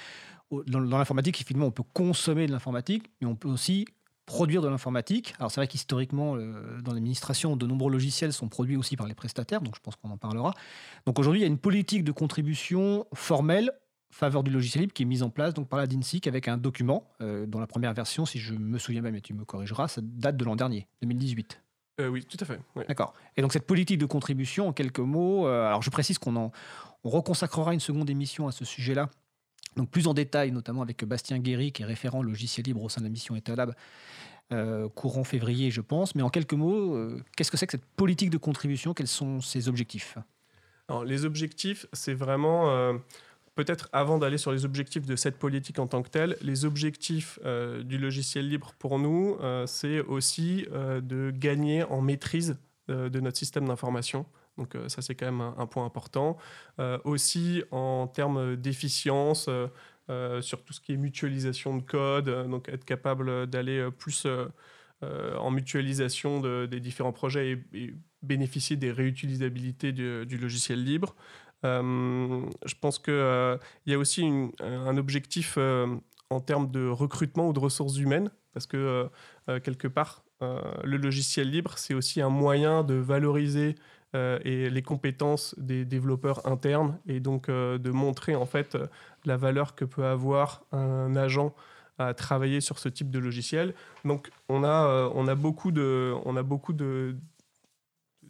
dans, l'informatique, effectivement, on peut consommer de l'informatique, mais on peut aussi produire de l'informatique. Alors c'est vrai qu'historiquement, euh, dans l'administration, de nombreux logiciels sont produits aussi par les prestataires, donc je pense qu'on en parlera. Donc aujourd'hui, il y a une politique de contribution formelle faveur du logiciel libre qui est mise en place donc par la DINSIC avec un document euh, dont la première version, si je me souviens même et tu me corrigeras, ça date de l'an dernier, 2018. Euh, oui, tout à fait. D'accord. Et donc cette politique de contribution, en quelques mots, alors je précise qu'on en, on reconsacrera une seconde émission à ce sujet-là donc plus en détail, notamment avec Bastien Guéry, qui est référent logiciel libre au sein de la mission Etalab, euh, courant février, je pense. Mais en quelques mots, euh, qu'est-ce que c'est que cette politique de contribution? Quels sont ses objectifs? Alors, Les objectifs, c'est vraiment, euh, peut-être avant d'aller sur les objectifs de cette politique en tant que telle, les objectifs du logiciel libre pour nous, c'est aussi de gagner en maîtrise de notre système d'information. Donc euh, ça, c'est quand même un, point important. Euh, aussi, en termes d'efficience, euh, sur tout ce qui est mutualisation de code, donc être capable d'aller plus en mutualisation des différents projets et, bénéficier des réutilisabilités du, logiciel libre. Je pense qu'il il y a aussi un objectif en termes de recrutement ou de ressources humaines, parce que quelque part, le logiciel libre, c'est aussi un moyen de valoriser euh, et les compétences des développeurs internes et donc euh, de montrer en fait euh, la valeur que peut avoir un agent à travailler sur ce type de logiciel. Donc on a, on a beaucoup, de, on a beaucoup de,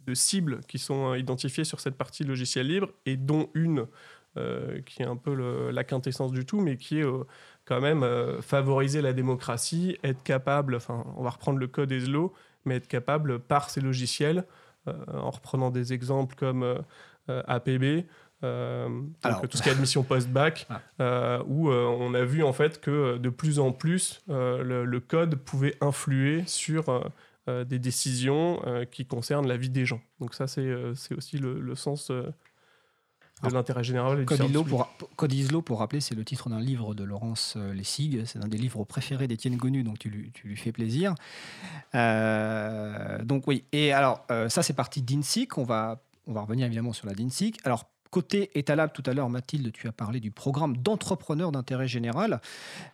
de cibles qui sont identifiées sur cette partie logiciel libre et dont une qui est un peu la quintessence du tout, mais qui est quand même favoriser la démocratie, être capable, enfin on va reprendre le code ESLO, mais être capable par ces logiciels euh, en reprenant des exemples comme euh, euh, APB, tout ce qui est admission post-bac, ah. où on a vu en fait que de plus en plus le, code pouvait influer sur des décisions qui concernent la vie des gens. Donc ça, c'est aussi le, sens de l'intérêt général. Code, ISLO pour, Code ISLO, pour rappeler, c'est le titre d'un livre de Laurence euh, Lessig. C'est un des livres préférés d'Étienne Gonu, donc tu lui, tu lui, fais plaisir. Euh, donc oui, et alors euh, ça c'est parti d'INSIC. On va, on va revenir évidemment sur la d'INSIC. Alors côté étalable, tout à l'heure, Mathilde, tu as parlé du programme d'entrepreneurs d'intérêt général.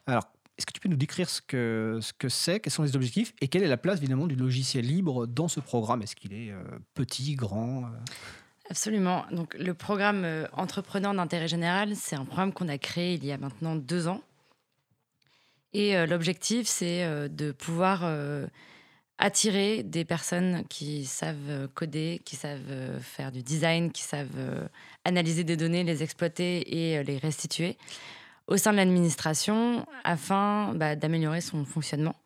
Alors est-ce que tu peux nous décrire ce que ce que c'est, quels sont les objectifs et quelle est la place évidemment du logiciel libre dans ce programme? Est-ce qu'il est, petit, grand Absolument. Donc, le programme euh, Entrepreneur d'intérêt général, c'est un programme qu'on a créé il y a maintenant deux ans. Et euh, l'objectif, c'est euh, de pouvoir attirer des personnes qui savent coder, qui savent faire du design, qui savent analyser des données, les exploiter et les restituer au sein de l'administration afin bah, d'améliorer son fonctionnement.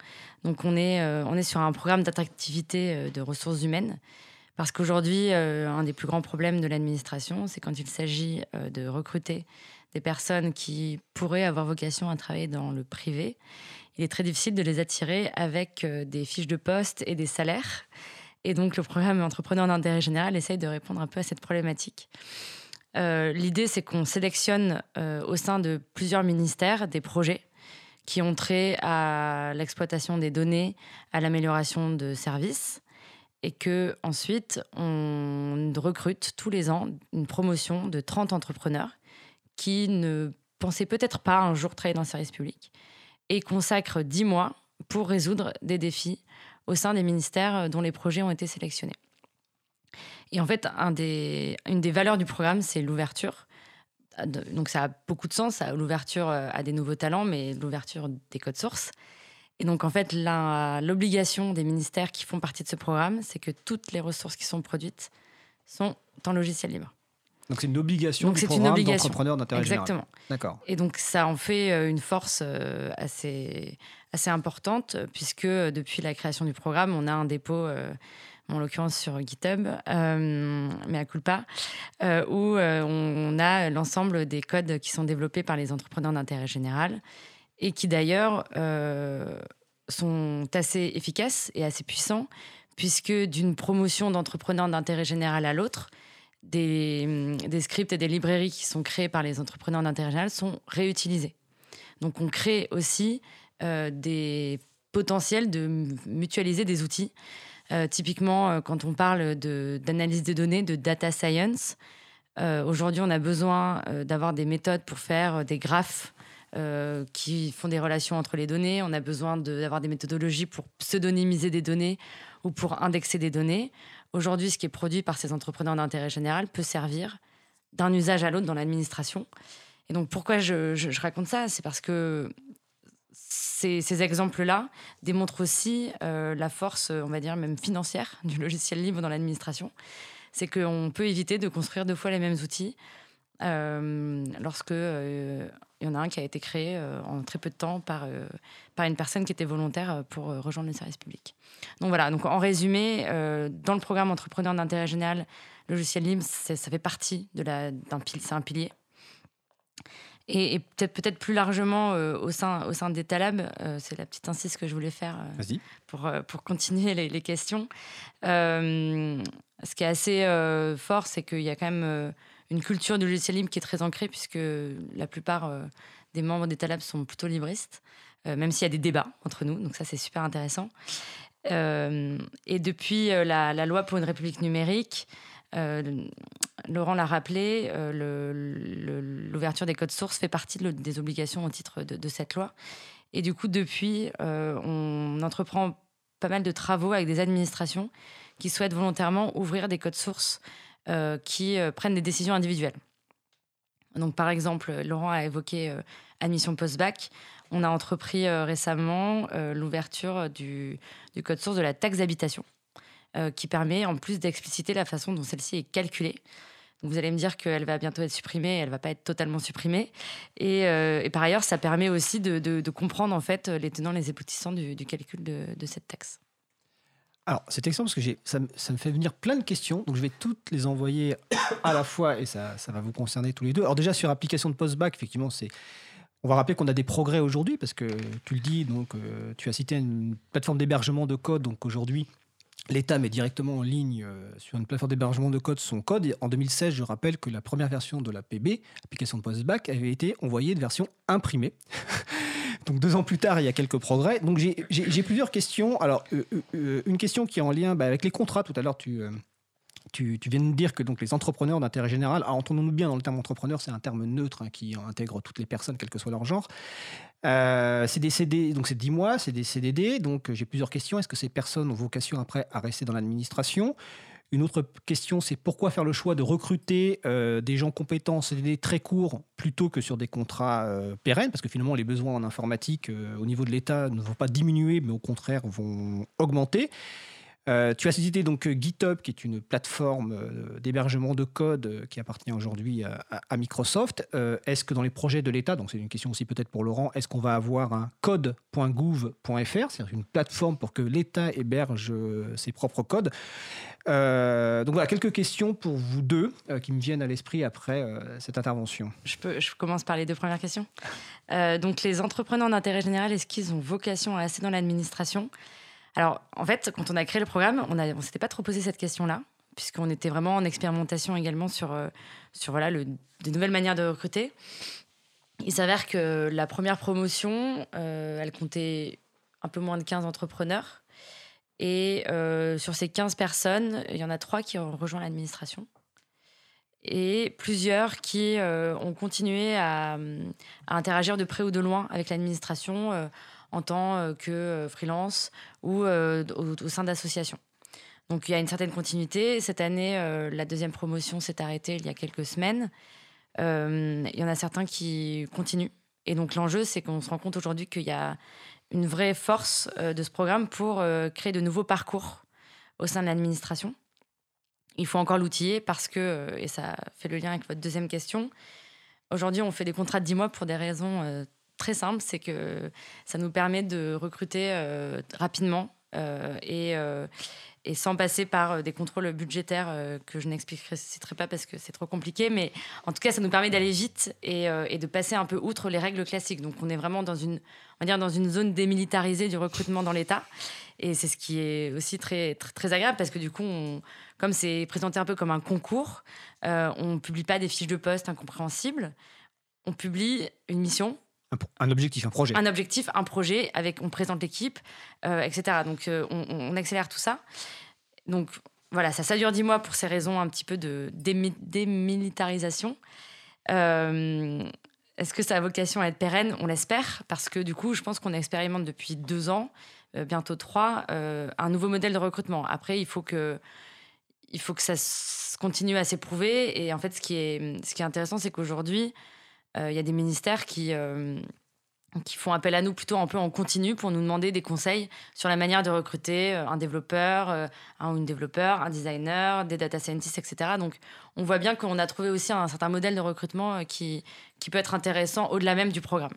Donc, on est, on est sur un programme d'attractivité de ressources humaines parce qu'aujourd'hui, euh, un des plus grands problèmes de l'administration, c'est quand il s'agit euh, de recruter des personnes qui pourraient avoir vocation à travailler dans le privé. Il est très difficile de les attirer avec euh, des fiches de poste et des salaires. Et donc, le programme Entrepreneur d'intérêt général essaye de répondre un peu à cette problématique. L'idée, c'est qu'on sélectionne au sein de plusieurs ministères des projets qui ont trait à l'exploitation des données, à l'amélioration de services et que ensuite on recrute tous les ans une promotion de 30 entrepreneurs qui ne pensaient peut-être pas un jour travailler dans le service public et consacrent 10 mois pour résoudre des défis au sein des ministères dont les projets ont été sélectionnés. Et en fait, un des, une des valeurs du programme, c'est l'ouverture. Donc ça a beaucoup de sens, l'ouverture à des nouveaux talents, mais l'ouverture des codes sources. Et donc, en fait, l'obligation des ministères qui font partie de ce programme, c'est que toutes les ressources qui sont produites sont en logiciel libre. Donc c'est une obligation Donc du programme d'entrepreneur d'intérêt général. Exactement. D'accord. Et donc ça en fait euh, une force euh, assez, assez importante, euh, puisque euh, depuis la création du programme, on a un dépôt, euh, en l'occurrence sur GitHub, euh, mais à culpa, euh, où euh, on, a l'ensemble des codes qui sont développés par les entrepreneurs d'intérêt général, et qui d'ailleurs sont assez efficaces et assez puissants, puisque d'une promotion d'entrepreneurs d'intérêt général à l'autre, des, scripts et des librairies qui sont créés par les entrepreneurs d'intérêt général sont réutilisés. Donc on crée aussi des potentiels de mutualiser des outils. Euh, typiquement, euh, quand on parle d'analyse de données, de data science, euh, aujourd'hui on a besoin d'avoir des méthodes pour faire des graphes qui font des relations entre les données. On a besoin d'avoir des méthodologies pour pseudonymiser des données ou pour indexer des données. Aujourd'hui, ce qui est produit par ces entrepreneurs d'intérêt général peut servir d'un usage à l'autre dans l'administration. Et donc, pourquoi je- je raconte ça? C'est parce que ces, exemples-là démontrent aussi euh, la force, on va dire, même financière [laughs] du logiciel libre dans l'administration. C'est qu'on peut éviter de construire deux fois les mêmes outils euh, lorsque euh, il y en a un qui a été créé euh, en très peu de temps par, euh, par une personne qui était volontaire euh, pour euh, rejoindre le service public. Donc voilà, donc en résumé, euh, dans le programme Entrepreneur d'intérêt général, le logiciel libre, ça fait partie d'un pilier. Et, et peut-être, plus largement euh, au, sein, au sein des Talab, euh, c'est la petite insiste que je voulais faire euh, pour, pour continuer les, les questions. Ce qui est assez fort, c'est qu'il y a quand même une culture du logiciel libre qui est très ancrée, puisque la plupart des membres des Talab sont plutôt libristes, même s'il y a des débats entre nous, donc ça c'est super intéressant. Et depuis la, la loi pour une république numérique, Laurent l'a rappelé, euh, l'ouverture des codes sources fait partie des obligations au titre de, cette loi. Et du coup, depuis, euh, on entreprend pas mal de travaux avec des administrations qui souhaitent volontairement ouvrir des codes sources euh, qui euh, prennent des décisions individuelles. Donc, par exemple, Laurent a évoqué euh, admission post-bac. On a entrepris euh, récemment euh, l'ouverture du code source de la taxe d'habitation, euh, qui permet en plus d'expliciter la façon dont celle-ci est calculée. Donc, vous allez me dire qu'elle va bientôt être supprimée, elle va pas être totalement supprimée. Et, euh, par ailleurs, ça permet aussi de, comprendre en fait les tenants, les aboutissants du, calcul de, cette taxe. Alors, c'est excellent parce que ça, me- fait venir plein de questions. Donc, je vais toutes les envoyer à la fois et ça, ça va vous concerner tous les deux. Alors, déjà, sur application de post-bac, effectivement, c'est. On va rappeler qu'on a des progrès aujourd'hui parce que tu le dis, donc, euh, tu as cité une plateforme d'hébergement de code. Donc, aujourd'hui, l'État met directement en ligne euh, sur une plateforme d'hébergement de code son code. En 2016, je rappelle que la première version de la PB, application de post-bac, avait été envoyée de version imprimée. [laughs] Donc deux ans plus tard, il y a quelques progrès. Donc j'ai- plusieurs questions. Alors euh, euh, une question qui est en lien bah, avec les contrats. Tout à l'heure, tu, tu, viens de dire que donc les entrepreneurs d'intérêt général. Alors entendons-nous bien dans le terme entrepreneur, c'est un terme neutre hein, qui intègre toutes les personnes, quel que soit leur genre. Euh, c'est des CD, donc c'est 10 mois, c'est des CDD. Donc j'ai plusieurs questions. Est-ce que ces personnes ont vocation après à rester dans l'administration? Une autre question, c'est pourquoi faire le choix de recruter euh, des gens compétents en CDD très courts plutôt que sur des contrats euh, pérennes? Parce que finalement, les besoins en informatique au niveau de l'État ne vont pas diminuer, mais au contraire vont augmenter. Euh, tu as cité donc euh, GitHub, qui est une plateforme euh, d'hébergement de code qui appartient aujourd'hui à, Microsoft. Est-ce que dans les projets de l'État, donc c'est une question aussi peut-être pour Laurent, est-ce qu'on va avoir un code.gouv.fr, c'est-à-dire une plateforme pour que l'État héberge ses propres codes? Donc voilà, quelques questions pour vous deux qui me viennent à l'esprit après cette intervention. Je, peux, je commence par les deux premières questions. Donc, les entrepreneurs d'intérêt général, est-ce qu'ils ont vocation à rester dans l'administration? Alors, en fait, quand on a créé le programme, on ne s'était pas trop posé cette question-là, puisqu'on était vraiment en expérimentation également sur, euh, sur voilà, nouvelles manières de recruter. Il s'avère que la première promotion, euh, elle comptait un peu moins de 15 entrepreneurs. Et euh, sur ces 15 personnes, il y en a trois qui ont rejoint l'administration et plusieurs qui ont continué à, à interagir de près ou de loin avec l'administration en tant euh, que euh, freelance ou euh, au, sein d'associations. Donc il y a une certaine continuité. Cette année, la deuxième promotion s'est arrêtée il y a quelques semaines. Il y en a certains qui continuent. Et donc l'enjeu, c'est qu'on se rend compte aujourd'hui qu'il y a une vraie force de ce programme pour créer de nouveaux parcours au sein de l'administration. il faut encore l'outiller parce que, et ça fait le lien avec votre deuxième question, aujourd'hui on fait des contrats de 10 mois pour des raisons très simples, c'est que ça nous permet de recruter rapidement et et sans passer par euh, des contrôles budgétaires euh, que je n'expliquerai pas parce que c'est trop compliqué. Mais en tout cas, ça nous permet d'aller vite et, euh, de passer un peu outre les règles classiques. Donc, on est vraiment dans une, on va dire, dans une zone démilitarisée du recrutement dans l'État. Et c'est ce qui est aussi très, très, agréable parce que du coup, comme c'est présenté un peu comme un concours, on ne publie pas des fiches de poste incompréhensibles. On publie une mission un, objectif, un projet. Un objectif, un projet, avec, on présente l'équipe, euh, etc. Donc euh, on, accélère tout ça. Donc voilà, ça, ça dure dix mois pour ces raisons un petit peu de démilitarisation. Euh, est-ce que ça a vocation à être pérenne? On l'espère, parce que du coup, je pense qu'on expérimente depuis deux ans, bientôt trois, un nouveau modèle de recrutement. Après, il faut que, il faut que ça continue à s'éprouver. Et en fait, ce qui est, ce qui est intéressant, c'est qu'aujourd'hui, il y a des ministères qui, qui font appel à nous plutôt un peu en continu pour nous demander des conseils sur la manière de recruter un développeur, un ou une développeur, un designer, des data scientists, etc. Donc, on voit bien qu'on a trouvé aussi un certain modèle de recrutement qui, qui peut être intéressant au-delà même du programme.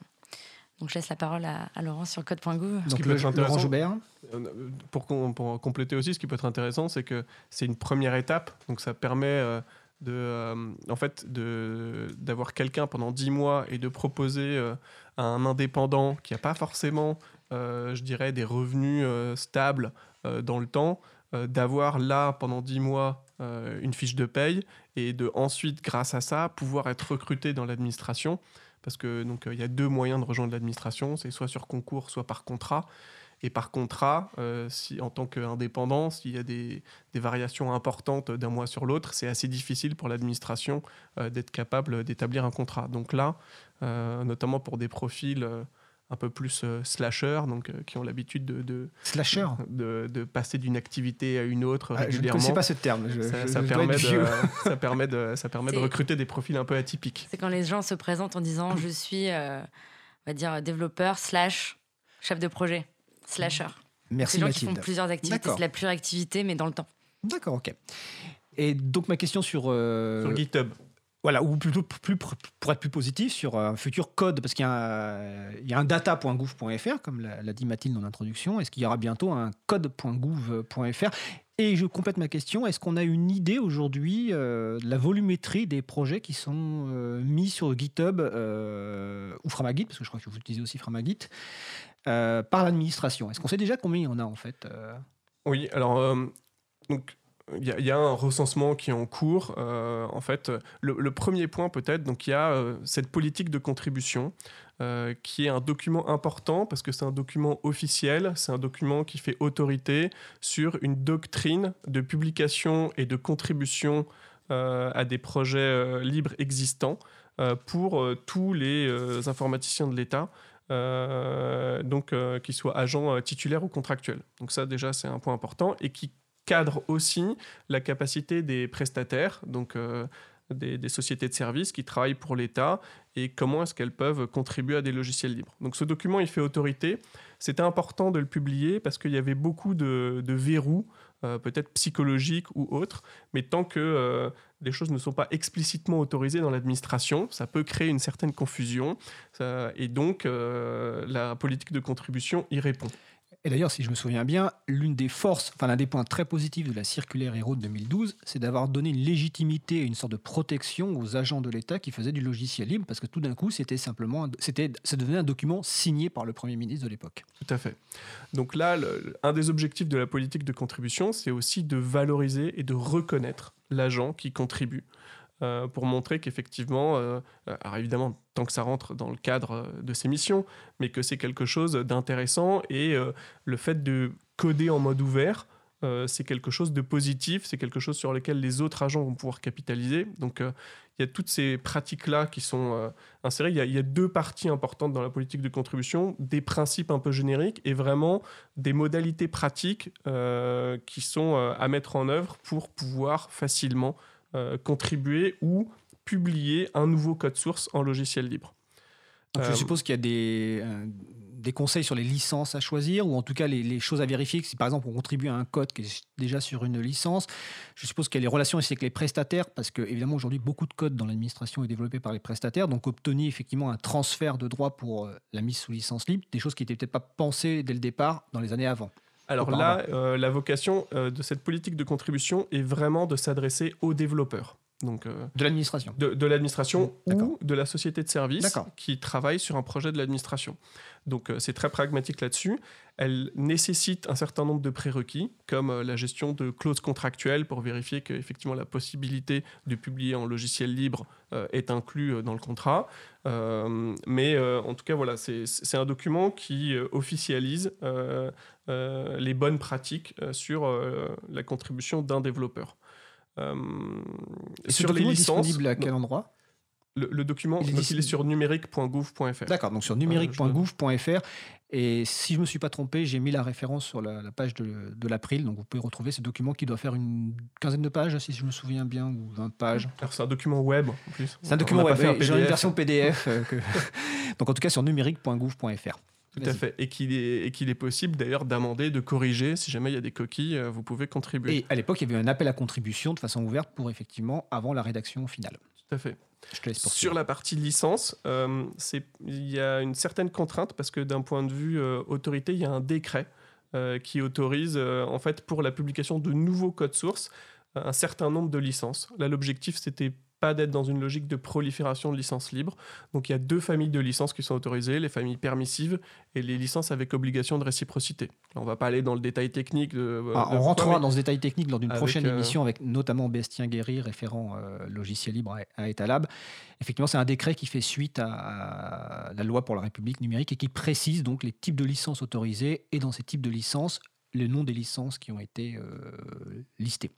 Donc, je laisse la parole à, Laurent sur code.gouv. Donc, le, Laurent Joubert. Pour, pour, compléter aussi, ce qui peut être intéressant, c'est que c'est une première étape. Donc, ça permet de, euh, en fait, d'avoir quelqu'un pendant 10 mois et de proposer euh, à un indépendant qui n'a pas forcément, euh, je dirais, des revenus stables dans le temps, d'avoir là pendant 10 mois une fiche de paye et de ensuite, grâce à ça, pouvoir être recruté dans l'administration. Parce que donc il y a deux moyens de rejoindre l'administration, c'est soit sur concours, soit par contrat. Et par contrat, euh, si, en tant qu'indépendant, s'il y a des, variations importantes d'un mois sur l'autre, c'est assez difficile pour l'administration euh, d'être capable d'établir un contrat. Donc là, euh, notamment pour des profils un peu plus slasher, donc qui ont l'habitude de, de, slasher de, passer d'une activité à une autre ah, régulièrement. Je ne connaissais pas ce terme. [laughs] ça, permet de, ça, permet de, ça permet de recruter des profils un peu atypiques. C'est quand les gens se présentent en disant je suis, on va dire, développeur slash chef de projet slasher. Merci C'est gens qui font plusieurs activités, c'est la pure activité, mais dans le temps. D'accord, ok. Et donc ma question sur... Euh, sur GitHub. Voilà, ou plutôt plus, pour être plus positif sur un futur code, parce qu'il y, y, a un data.gouv.fr, comme l'a dit Mathilde en introduction. Est-ce qu'il y aura bientôt un code.gouv.fr Et je complète ma question, est-ce qu'on a une idée aujourd'hui euh, de la volumétrie des projets qui sont euh, mis sur GitHub ou Framagit, parce que je crois que vous utilisez aussi Framagit, euh, par l'administration. Est-ce qu'on sait déjà combien il y en a en fait euh Oui, alors euh, il y, a un recensement qui est en cours. en fait, le, premier point peut-être, donc il y a cette politique de contribution qui est un document important parce que c'est un document officiel, c'est un document qui fait autorité sur une doctrine de publication et de contribution à des projets libres existants pour tous les informaticiens de l'État. Euh, donc euh, qu'ils soient agents euh, titulaires ou contractuels. Donc ça déjà c'est un point important et qui cadre aussi la capacité des prestataires, donc des, sociétés de services qui travaillent pour l'État et comment est-ce qu'elles peuvent contribuer à des logiciels libres. Donc ce document, il fait autorité. C'était important de le publier parce qu'il y avait beaucoup de, de verrous euh, peut-être psychologique ou autre, mais tant que euh, les choses ne sont pas explicitement autorisées dans l'administration, ça peut créer une certaine confusion, et donc euh, la politique de contribution y répond. Et d'ailleurs, si je me souviens bien, l'une des forces, enfin l'un des points très positifs de la circulaire Héros de 2012, c'est d'avoir donné une légitimité et une sorte de protection aux agents de l'État qui faisaient du logiciel libre, parce que tout d'un coup, c'était simplement, c'était, ça devenait un document signé par le Premier ministre de l'époque. Tout à fait. Donc là, un des objectifs de la politique de contribution, c'est aussi de valoriser et de reconnaître l'agent qui contribue. Euh, pour montrer qu'effectivement, euh, alors évidemment, tant que ça rentre dans le cadre euh, de ces missions, mais que c'est quelque chose d'intéressant et le fait de coder en mode ouvert, c'est quelque chose de positif, c'est quelque chose sur lequel les autres agents vont pouvoir capitaliser. Donc il y a toutes ces pratiques-là qui sont insérées. Il y, a deux parties importantes dans la politique de contribution, des principes un peu génériques et vraiment des modalités pratiques qui sont à mettre en œuvre pour pouvoir facilement euh, contribuer ou publier un nouveau code source en logiciel libre. Donc je euh, suppose qu'il y a des, euh, des conseils sur les licences à choisir ou en tout cas les, choses à vérifier. Si par exemple on contribue à un code qui est déjà sur une licence, je suppose qu'il y a les relations aussi avec les prestataires parce que évidemment aujourd'hui beaucoup de code dans l'administration est développé par les prestataires. Donc obtenir effectivement un transfert de droit pour la mise sous licence libre, des choses qui n'étaient peut-être pas pensées dès le départ dans les années avant. Alors là, euh, la vocation de cette politique de contribution est vraiment de s'adresser aux développeurs. Donc, euh, de l'administration. De, l'administration ou de la société de service qui travaille sur un projet de l'administration. Donc euh, c'est très pragmatique là-dessus. Elle nécessite un certain nombre de prérequis, comme euh, la gestion de clauses contractuelles pour vérifier qu'effectivement la possibilité de publier en logiciel libre est inclus dans le contrat. mais en tout cas, voilà, c'est un document qui officialise les bonnes pratiques sur la contribution d'un développeur. Euh, sur les licences. disponible à quel endroit? Le, document, il est, sur numérique.gouv.fr. D'accord, donc sur numérique.gouv.fr. Et si je ne me suis pas trompé, j'ai mis la référence sur la, page de, de l'April. Donc vous pouvez retrouver ce document qui doit faire une quinzaine de pages, si je me souviens bien, ou 20 pages. C'est un document web en plus. C'est un document web. J'ai une version PDF. Euh, [laughs] donc en tout cas sur numérique.gouv.fr. Tout à fait. Et qu'il est, qu'il est possible d'ailleurs d'amender, de corriger. Si jamais il y a des coquilles, euh, vous pouvez contribuer. Et à l'époque, il y avait un appel à contribution de façon ouverte pour effectivement avant la rédaction finale. Tout à fait. Sur la partie licence, euh, il y a une certaine contrainte parce que d'un point de vue euh, autorité, il y a un décret qui autorise en fait pour la publication de nouveaux codes sources un certain nombre de licences. Là, l'objectif, c'était pas d'être dans une logique de prolifération de licences libres. Donc il y a deux familles de licences qui sont autorisées, les familles permissives et les licences avec obligation de réciprocité. on va pas aller dans le détail technique. De, ah, on rentrera dans ce détail technique lors d'une prochaine euh, émission avec notamment Bastien Guéry, référent euh, logiciel libre à, Etalab. Effectivement, c'est un décret qui fait suite à, la loi pour la République numérique et qui précise donc les types de licences autorisées et dans ces types de licences, le nom des licences qui ont été euh, listées.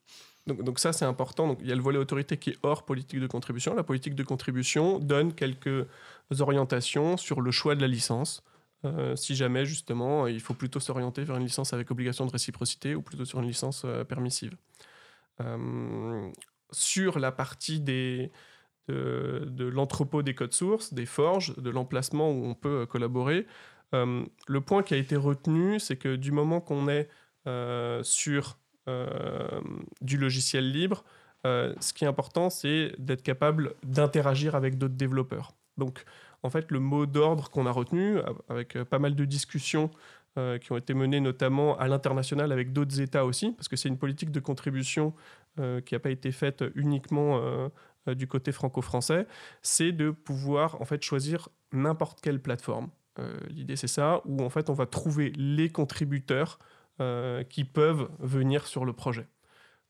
Donc, ça, c'est important. Il y a le volet autorité qui est hors politique de contribution. La politique de contribution donne quelques orientations sur le choix de la licence. Euh, si jamais, justement, il faut plutôt s'orienter vers une licence avec obligation de réciprocité ou plutôt sur une licence euh, permissive. Euh, sur la partie de, de l'entrepôt des codes sources, des forges, de l'emplacement où on peut collaborer, le point qui a été retenu, c'est que du moment qu'on est sur du logiciel libre, euh, ce qui est important, c'est d'être capable d'interagir avec d'autres développeurs. Donc, en fait, le mot d'ordre qu'on a retenu, avec euh, pas mal de discussions qui ont été menées notamment à l'international avec d'autres États aussi, parce que c'est une politique de contribution qui n'a pas été faite uniquement du côté franco-français, c'est de pouvoir en fait choisir n'importe quelle plateforme. L'idée c'est ça, où en fait on va trouver les contributeurs euh, qui peuvent venir sur le projet.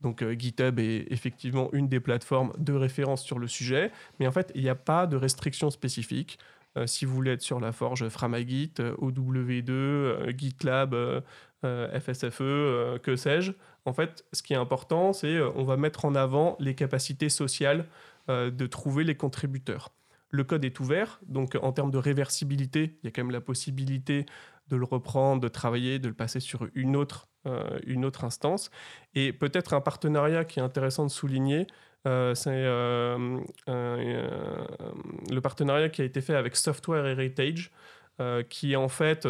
Donc euh, GitHub est effectivement une des plateformes de référence sur le sujet, mais en fait, il n'y a pas de restrictions spécifiques. Euh, si vous voulez être sur la forge Framagit, OW2, GitLab, FSFE, que sais-je, en fait, ce qui est important, c'est on va mettre en avant les capacités sociales de trouver les contributeurs. Le code est ouvert, donc en termes de réversibilité, il y a quand même la possibilité de le reprendre, de travailler, de le passer sur une autre, euh, une autre instance. Et peut-être un partenariat qui est intéressant de souligner, euh, c'est euh, le partenariat qui a été fait avec Software Heritage, qui est en fait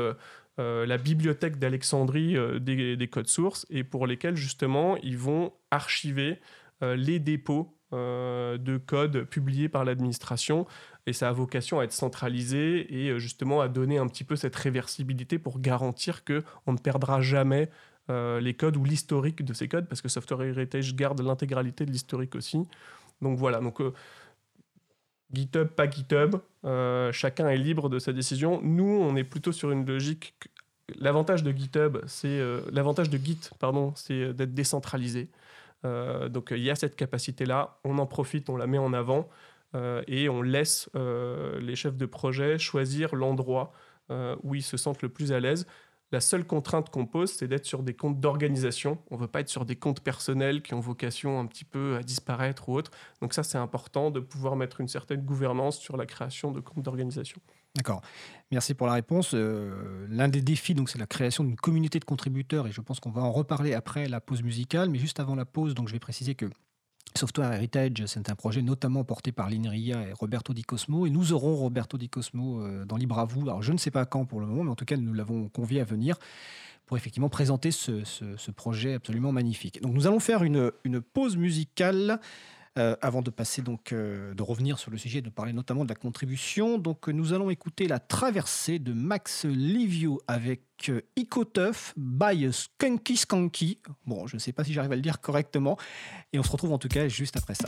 la bibliothèque d'Alexandrie des, des, codes sources et pour lesquels justement ils vont archiver les dépôts de codes publiés par l'administration et ça a vocation à être centralisé et euh, justement à donner un petit peu cette réversibilité pour garantir que on ne perdra jamais euh, les codes ou l'historique de ces codes parce que Software Heritage garde l'intégralité de l'historique aussi. Donc voilà, donc euh, GitHub, pas GitHub, chacun est libre de sa décision. Nous, on est plutôt sur une logique. L'avantage de GitHub, c'est l'avantage de Git, pardon, c'est d'être décentralisé. Donc il y a cette capacité-là, on en profite, on la met en avant. Euh, et on laisse euh, les chefs de projet choisir l'endroit euh, où ils se sentent le plus à l'aise. La seule contrainte qu'on pose, c'est d'être sur des comptes d'organisation. On ne veut pas être sur des comptes personnels qui ont vocation un petit peu à disparaître ou autre. Donc ça, c'est important de pouvoir mettre une certaine gouvernance sur la création de comptes d'organisation. D'accord. Merci pour la réponse. L'un des défis, donc, c'est la création d'une communauté de contributeurs, et je pense qu'on va en reparler après la pause musicale. Mais juste avant la pause, donc, je vais préciser que Software Heritage, c'est un projet notamment porté par l'INRIA et Roberto Di Cosmo. Et nous aurons Roberto Di Cosmo dans Libre à vous. Alors je ne sais pas quand pour le moment, mais en tout cas nous l'avons convié à venir pour effectivement présenter ce, projet absolument magnifique. Donc nous allons faire une pause musicale. Euh, avant de passer donc euh, de revenir sur le sujet, de parler notamment de la contribution, donc nous allons écouter la traversée de Max Livio avec euh, Icotuf by Skunky Skunky. Bon, je ne sais pas si j'arrive à le dire correctement, et on se retrouve en tout cas juste après ça.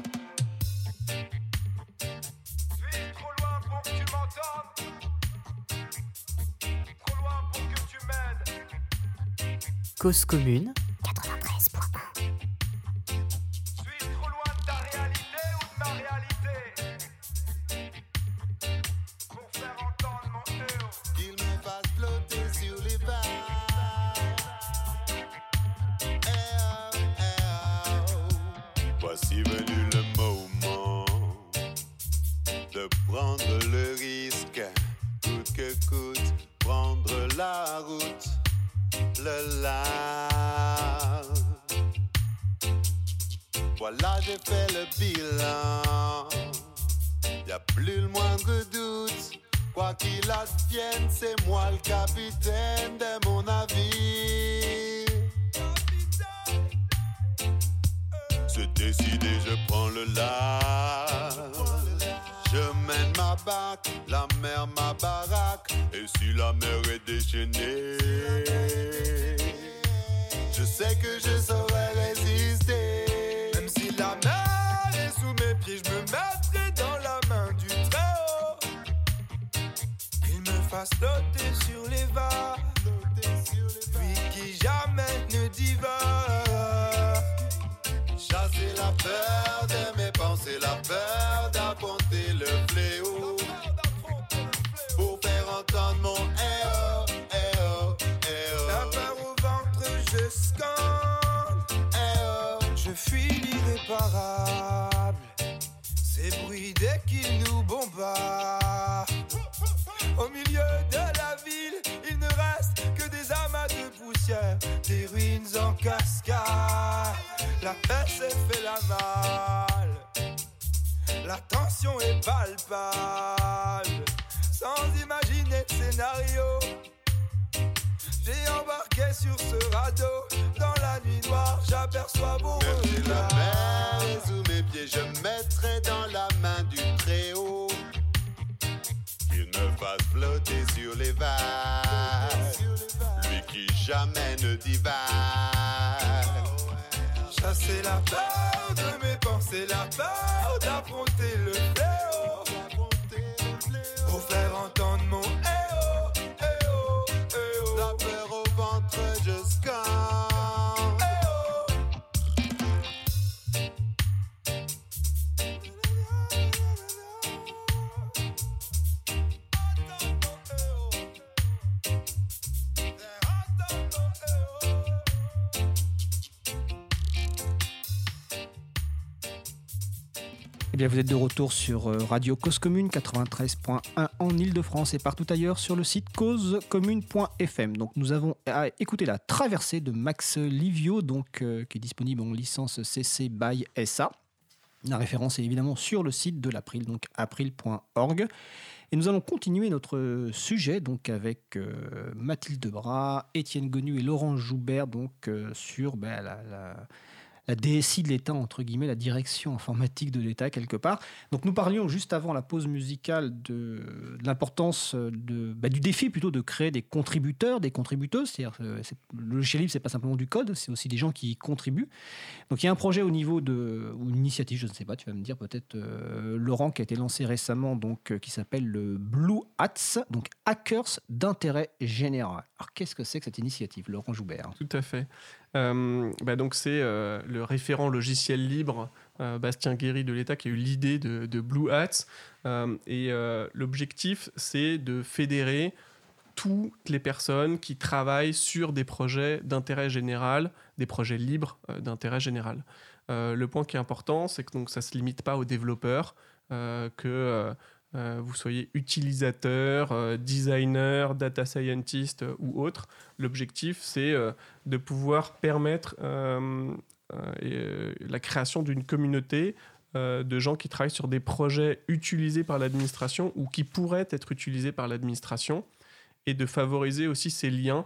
Cause commune j'ai fait le bilan. Y a plus le moindre doute, quoi qu'il advienne, c'est moi le capitaine de mon avis. C'est décidé, je prends le large. Je mène ma barque, la mer ma baraque, et si la mer est déchaînée, je sais que je saurai résister et je me mettrai dans la main du très haut. Qu'il me fasse noter sur les vagues, lui qui jamais ne divague. Chasser la peur de mes pensées, la peur d'affronter le fléau. Pour faire entendre mon eh oh, eh oh, eh oh. La peur au ventre, je scande. Je fuis l'irréparable. Ces bruits dès qu'ils nous bombardent. Au milieu de la ville, il ne reste que des amas de poussière, des ruines en cascade. La paix s'est fait la malle, la tension est palpable. Sans imaginer de scénario, j'ai embarqué sur ce radeau. Dans la nuit noire, j'aperçois vos Même la mer et sous mes pieds, je mettrai dans la main du Très-Haut. Qu'il me fasse flotter sur les vagues. Lui qui jamais ne divague. Chasser la peur de mes pensées, la peur d'affronter le fléau. Pour faire entendre vous êtes de retour sur euh, Radio Cause Commune 93.1 en Ile-de-France et partout ailleurs sur le site causecommune.fm. Donc nous avons écouté la traversée de Max Livio, donc, euh, qui est disponible en licence CC by SA. La référence est évidemment sur le site de l'April, donc april.org. Et nous allons continuer notre sujet donc avec euh, Mathilde Bras, Étienne Gonu et Laurent Joubert donc sur ben, la DSI de l'État, entre guillemets, la direction informatique de l'État, quelque part. Donc nous parlions juste avant la pause musicale de, l'importance de, bah, du défi plutôt de créer des contributeurs, des contributeuses. C'est-à-dire le logiciel libre, c'est pas simplement du code, c'est aussi des gens qui y contribuent. Donc il y a un projet au niveau de, ou une initiative, je ne sais pas, tu vas me dire peut-être, euh, Laurent, qui a été lancé récemment, donc, euh, qui s'appelle le Blue Hats, donc Hackers d'intérêt général. Alors qu'est-ce que c'est que cette initiative, Laurent Joubert? Tout à fait. Euh, bah donc c'est euh, le référent logiciel libre euh, Bastien Guéry de l'État qui a eu l'idée de, Blue Hats. et l'objectif, c'est de fédérer toutes les personnes qui travaillent sur des projets d'intérêt général, des projets libres d'intérêt général. le point qui est important, c'est que donc, ça ne se limite pas aux développeurs, que vous soyez utilisateur, euh, designer, data scientist euh, ou autre. L'objectif, c'est de pouvoir permettre et, la création d'une communauté de gens qui travaillent sur des projets utilisés par l'administration ou qui pourraient être utilisés par l'administration et de favoriser aussi ces liens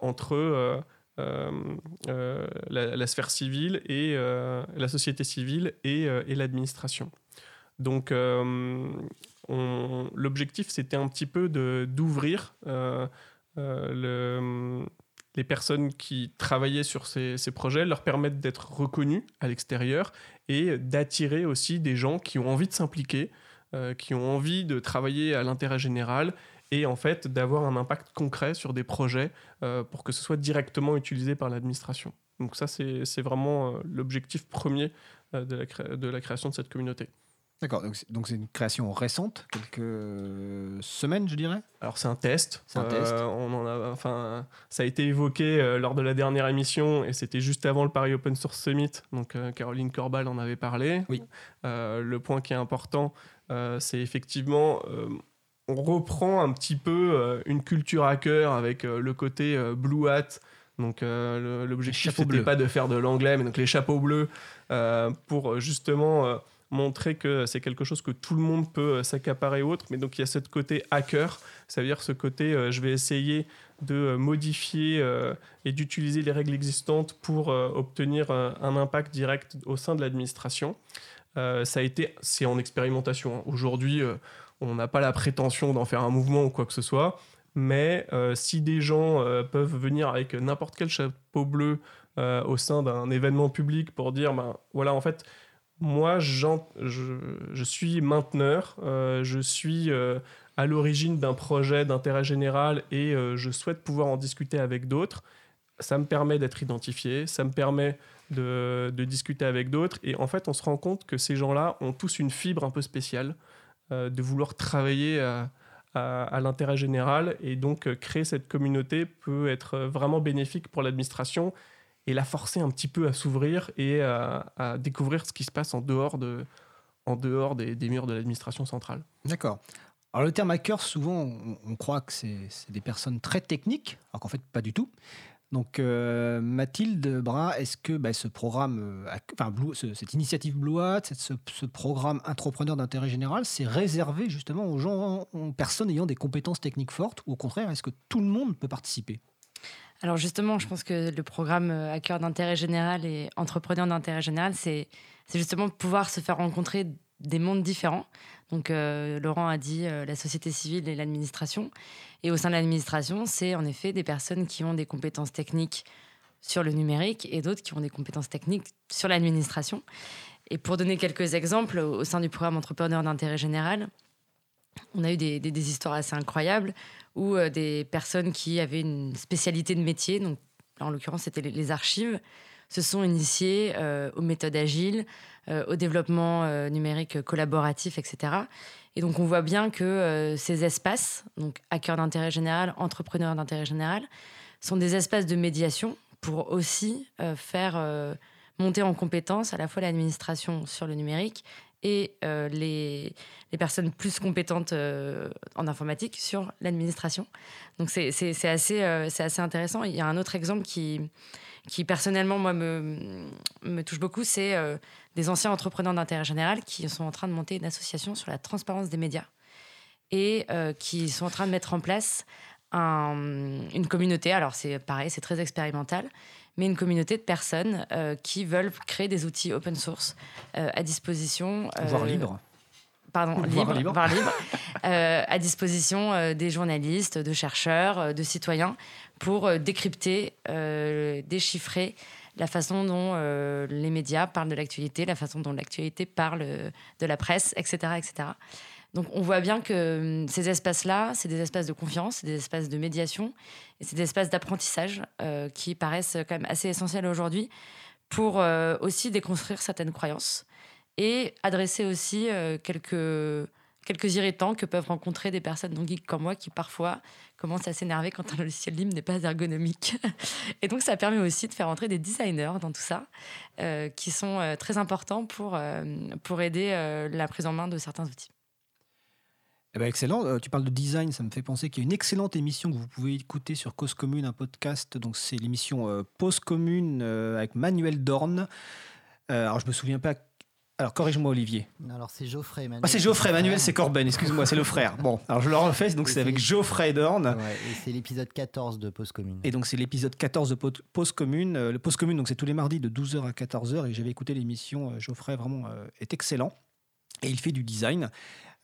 entre la, sphère civile et la société civile et, et l'administration. Donc l'objectif, c'était un petit peu d'ouvrir euh, euh, les personnes qui travaillaient sur ces, projets, leur permettre d'être reconnus à l'extérieur et d'attirer aussi des gens qui ont envie de s'impliquer, euh, qui ont envie de travailler à l'intérêt général et en fait d'avoir un impact concret sur des projets pour que ce soit directement utilisé par l'administration. Donc ça, c'est vraiment l'objectif premier de la création de cette communauté. D'accord, donc c'est une création récente, quelques semaines, je dirais? Alors c'est un test. C'est un test. Euh, on en a, enfin, ça a été évoqué euh, lors de la dernière émission et c'était juste avant le Paris Open Source Summit. Donc euh, Caroline Corbal en avait parlé. Oui. le point qui est important, c'est effectivement on reprend un petit peu une culture hacker avec le côté Blue Hat. Donc l'objectif n'était pas de faire de l'anglais, mais donc les chapeaux bleus pour justement montrer que c'est quelque chose que tout le monde peut euh, s'accaparer autre. Mais donc il y a ce côté hacker, ça veut dire ce côté euh, je vais essayer de euh, modifier et d'utiliser les règles existantes pour obtenir un impact direct au sein de l'administration. ça a été, c'est en expérimentation. Hein. Aujourd'hui, on n'a pas la prétention d'en faire un mouvement ou quoi que ce soit. Mais si des gens peuvent venir avec n'importe quel chapeau bleu au sein d'un événement public pour dire, ben voilà, en fait, moi, je, je, suis mainteneur, euh, je suis euh, à l'origine d'un projet d'intérêt général et euh, je souhaite pouvoir en discuter avec d'autres. Ça me permet d'être identifié, ça me permet de, discuter avec d'autres. Et en fait, on se rend compte que ces gens-là ont tous une fibre un peu spéciale de vouloir travailler à l'intérêt général. Et donc, créer cette communauté peut être vraiment bénéfique pour l'administration et la forcer un petit peu à s'ouvrir et à, découvrir ce qui se passe en dehors, de, en dehors des, murs de l'administration centrale. D'accord. Alors le terme hacker, souvent, on, croit que c'est des personnes très techniques, alors qu'en fait, pas du tout. Donc euh, Mathilde Brun, est-ce que bah, ce programme, euh, enfin cette initiative Blue Hat, ce, programme entrepreneur d'intérêt général, c'est réservé justement aux gens, aux personnes ayant des compétences techniques fortes, ou au contraire, est-ce que tout le monde peut participer? Alors justement, je pense que le programme euh, à cœur d'intérêt général et entrepreneur d'intérêt général, c'est justement pouvoir se faire rencontrer des mondes différents. Donc euh, Laurent a dit euh, la société civile et l'administration. Et au sein de l'administration, c'est en effet des personnes qui ont des compétences techniques sur le numérique et d'autres qui ont des compétences techniques sur l'administration. Et pour donner quelques exemples, au sein du programme entrepreneur d'intérêt général, on a eu des, des, histoires assez incroyables où euh, des personnes qui avaient une spécialité de métier, donc en l'occurrence c'était les, archives, se sont initiées euh, aux méthodes agiles, euh, au développement numérique collaboratif, etc. Et donc on voit bien que ces espaces, donc hackers d'intérêt général, entrepreneurs d'intérêt général, sont des espaces de médiation pour aussi faire monter en compétence à la fois l'administration sur le numérique et euh, les, personnes plus compétentes euh, en informatique sur l'administration. Donc c'est assez, euh, assez intéressant. Il y a un autre exemple qui, qui personnellement, moi, me, me touche beaucoup, c'est des anciens entrepreneurs d'intérêt général qui sont en train de monter une association sur la transparence des médias et qui sont en train de mettre en place un, une communauté. Alors c'est pareil, c'est très expérimental, mais une communauté de personnes euh, qui veulent créer des outils open source euh, à disposition. Euh, voire libre. Pardon, libre, libre. libre à disposition des journalistes, de chercheurs, de citoyens pour décrypter, déchiffrer la façon dont les médias parlent de l'actualité, la façon dont l'actualité parle de la presse, etc. etc. Donc on voit bien que hum, ces espaces-là, c'est des espaces de confiance, c'est des espaces de médiation, et c'est des espaces d'apprentissage euh, qui paraissent quand même assez essentiels aujourd'hui pour euh, aussi déconstruire certaines croyances et adresser aussi euh, quelques, quelques irritants que peuvent rencontrer des personnes non geeks comme moi qui parfois commencent à s'énerver quand un logiciel libre n'est pas ergonomique. [laughs] et donc ça permet aussi de faire entrer des designers dans tout ça, qui sont très importants pour, pour aider la prise en main de certains outils. Eh ben, excellent. Euh, tu parles de design, ça me fait penser qu'il y a une excellente émission que vous pouvez écouter sur Cause Commune, un podcast. Donc c'est l'émission euh, Pause Commune euh, avec Manuel Dorn. alors je me souviens pas. Alors corrige-moi Olivier. Alors c'est Geoffrey. Manuel, ah, c'est Geoffrey. Manuel c'est Corben. Excuse-moi, c'est le [laughs] frère. Bon, alors je le refais. Donc c'est avec Geoffrey Dorn. Ouais, et c'est l'épisode 14 de Pause Commune. Et donc c'est l'épisode 14 de Pause Commune. le Pause Commune, donc c'est tous les mardis de 12h à 14h. Et j'avais écouté l'émission. Geoffrey vraiment est excellent. Et il fait du design.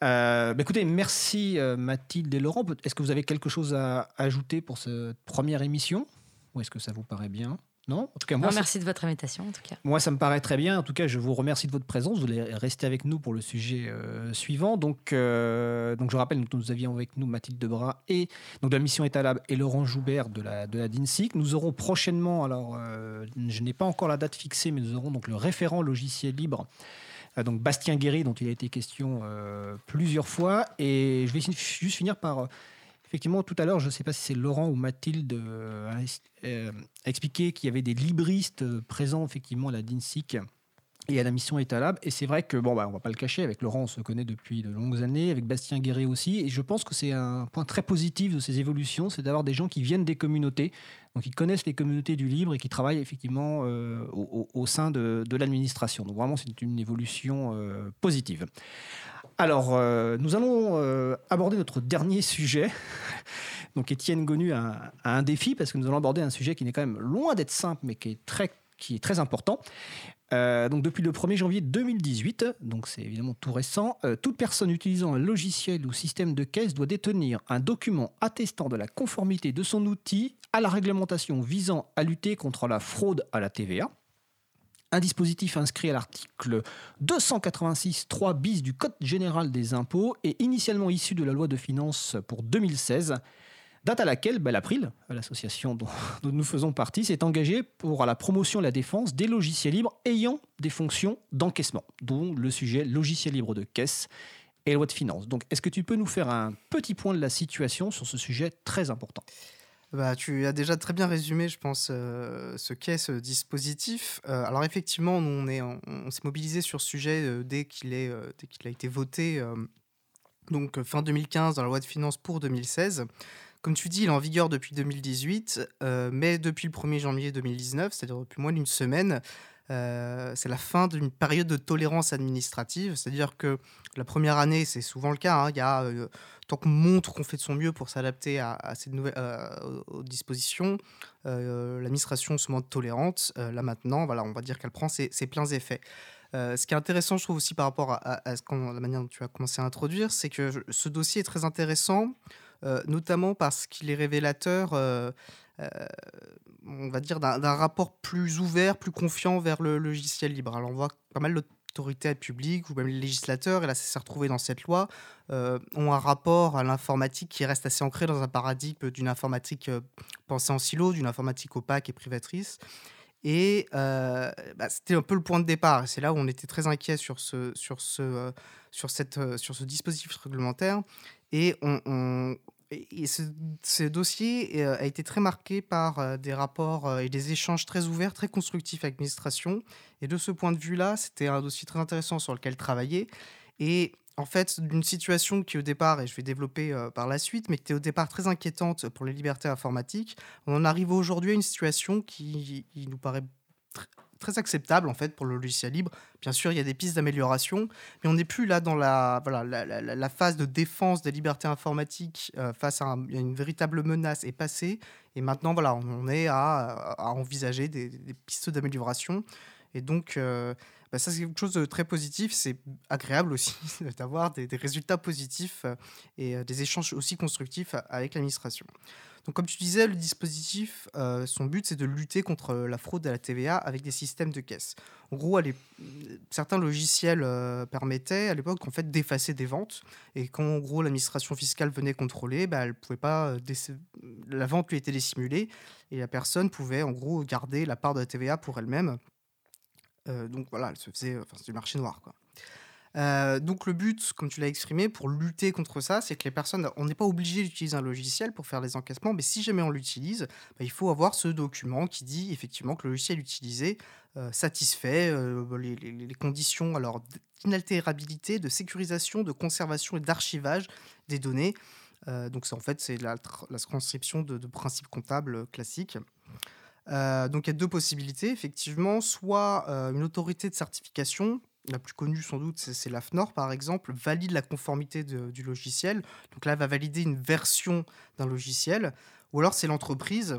Euh, bah, écoutez, merci euh, Mathilde et Laurent. Est-ce que vous avez quelque chose à ajouter pour cette première émission? Ou est-ce que ça vous paraît bien? Non, en tout cas, moi, merci de votre invitation. En tout cas, moi, ça me paraît très bien. En tout cas, je vous remercie de votre présence. Vous allez rester avec nous pour le sujet euh, suivant. Donc, donc, je rappelle, que nous avions avec nous Mathilde Debras et donc de la mission Etalab et Laurent Joubert de la de la DINSIC. Nous aurons prochainement, alors, je n'ai pas encore la date fixée, mais nous aurons donc le référent logiciel libre donc Bastien Guéry, dont il a été question euh, plusieurs fois. Et je vais juste finir par euh, effectivement, tout à l'heure, je ne sais pas si c'est Laurent ou Mathilde a expliqué qu'il y avait des libristes présents effectivement à la DINSIC et à la mission Etalab. Et c'est vrai que, bon, bah, on va pas le cacher, avec Laurent, on se connaît depuis de longues années, avec Bastien Guéret aussi. Et je pense que c'est un point très positif de ces évolutions, c'est d'avoir des gens qui viennent des communautés, donc qui connaissent les communautés du libre et qui travaillent effectivement euh, au, sein de, l'administration. Donc vraiment, c'est une évolution euh, positive. Alors, euh, nous allons aborder notre dernier sujet. [laughs] Donc, Étienne Gonu a, a, un défi parce que nous allons aborder un sujet qui n'est quand même loin d'être simple, mais qui est très qui est très important. Euh, donc depuis le 1er janvier 2018, donc c'est évidemment tout récent, euh, toute personne utilisant un logiciel ou système de caisse doit détenir un document attestant de la conformité de son outil à la réglementation visant à lutter contre la fraude à la TVA. Un dispositif inscrit à l'article 286.3 bis du Code général des impôts et initialement issu de la loi de finances pour 2016 date à laquelle bah, l'April, l'association [laughs] dont, nous faisons partie, s'est engagée pour la promotion et la défense des logiciels libres ayant des fonctions d'encaissement, dont le sujet logiciel libre de caisse et loi de finances. Donc, est-ce que tu peux nous faire un petit point de la situation sur ce sujet très important? Bah, tu as déjà très bien résumé, je pense, euh, ce qu'est ce dispositif. Euh, alors effectivement, on, s'est mobilisé sur ce sujet euh, dès qu'il a été voté, donc fin 2015 dans la loi de finances pour 2016. Comme tu dis, il est en vigueur depuis 2018, euh, mais depuis le 1er janvier 2019, c'est-à-dire depuis moins d'une semaine, euh, c'est la fin d'une période de tolérance administrative. C'est-à-dire que la première année, c'est souvent le cas. Hein, y a, euh, tant qu'on montre qu'on fait de son mieux pour s'adapter à, nouvelles aux dispositions, l'administration se montre tolérante. là maintenant, voilà, on va dire qu'elle prend ses, pleins effets. ce qui est intéressant, je trouve aussi par rapport à, à, la manière dont tu as commencé à introduire, c'est que ce dossier est très intéressant notamment parce qu'il est révélateur, euh, euh, on va dire, d'un rapport plus ouvert, plus confiant vers le logiciel libre. Alors on voit pas mal l'autorité publique ou même les législateurs, et là ça s'est retrouvé dans cette loi, ont un rapport à l'informatique qui reste assez ancré dans un paradigme d'une informatique pensée en silo, d'une informatique opaque et privatrice. Et bah, c'était un peu le point de départ. C'est là où on était très inquiet sur ce, sur ce, sur cette, sur ce dispositif réglementaire. Et on, ce, dossier euh, a été très marqué par euh, des rapports euh, et des échanges très ouverts, très constructifs avec l'administration. Et de ce point de vue-là, c'était un dossier très intéressant sur lequel travailler. Et en fait, d'une situation qui au départ, et je vais développer par la suite, mais qui était au départ très inquiétante pour les libertés informatiques, on en arrive aujourd'hui à une situation qui nous paraît très acceptable en fait pour le logiciel libre. Bien sûr, il y a des pistes d'amélioration, mais on n'est plus là dans la, voilà, la, phase de défense des libertés informatiques euh, face à, une véritable menace est passée. Et maintenant, voilà, on, est à, envisager des, pistes d'amélioration. Et donc, euh, bah, ça, c'est quelque chose de très positif. C'est agréable aussi [laughs] d'avoir des, résultats positifs euh, et des échanges aussi constructifs avec l'administration. Donc, comme tu disais, le dispositif, euh, son but, c'est de lutter contre la fraude à la TVA avec des systèmes de caisse. En gros, certains logiciels euh, permettaient à l'époque en fait d'effacer des ventes et quand en gros l'administration fiscale venait contrôler, bah, elle pouvait pas euh, la vente lui était dissimulée et la personne pouvait en gros garder la part de la TVA pour elle-même. Donc voilà, c'est du marché noir. Euh, donc le but, comme tu l'as exprimé, pour lutter contre ça, c'est que les personnes, on n'est pas obligé d'utiliser un logiciel pour faire les encaissements, mais si jamais on l'utilise, bah, il faut avoir ce document qui dit effectivement que le logiciel utilisé euh, satisfait euh, les, conditions d'inaltérabilité, de sécurisation, de conservation et d'archivage des données. Euh, donc c'est en fait c'est la, tr- la transcription de principes comptables classiques. Euh, donc il y a deux possibilités, effectivement, soit euh, une autorité de certification, la plus connue sans doute, c'est l'AFNOR par exemple, valide la conformité du logiciel. Donc là, elle va valider une version d'un logiciel, ou alors c'est l'entreprise.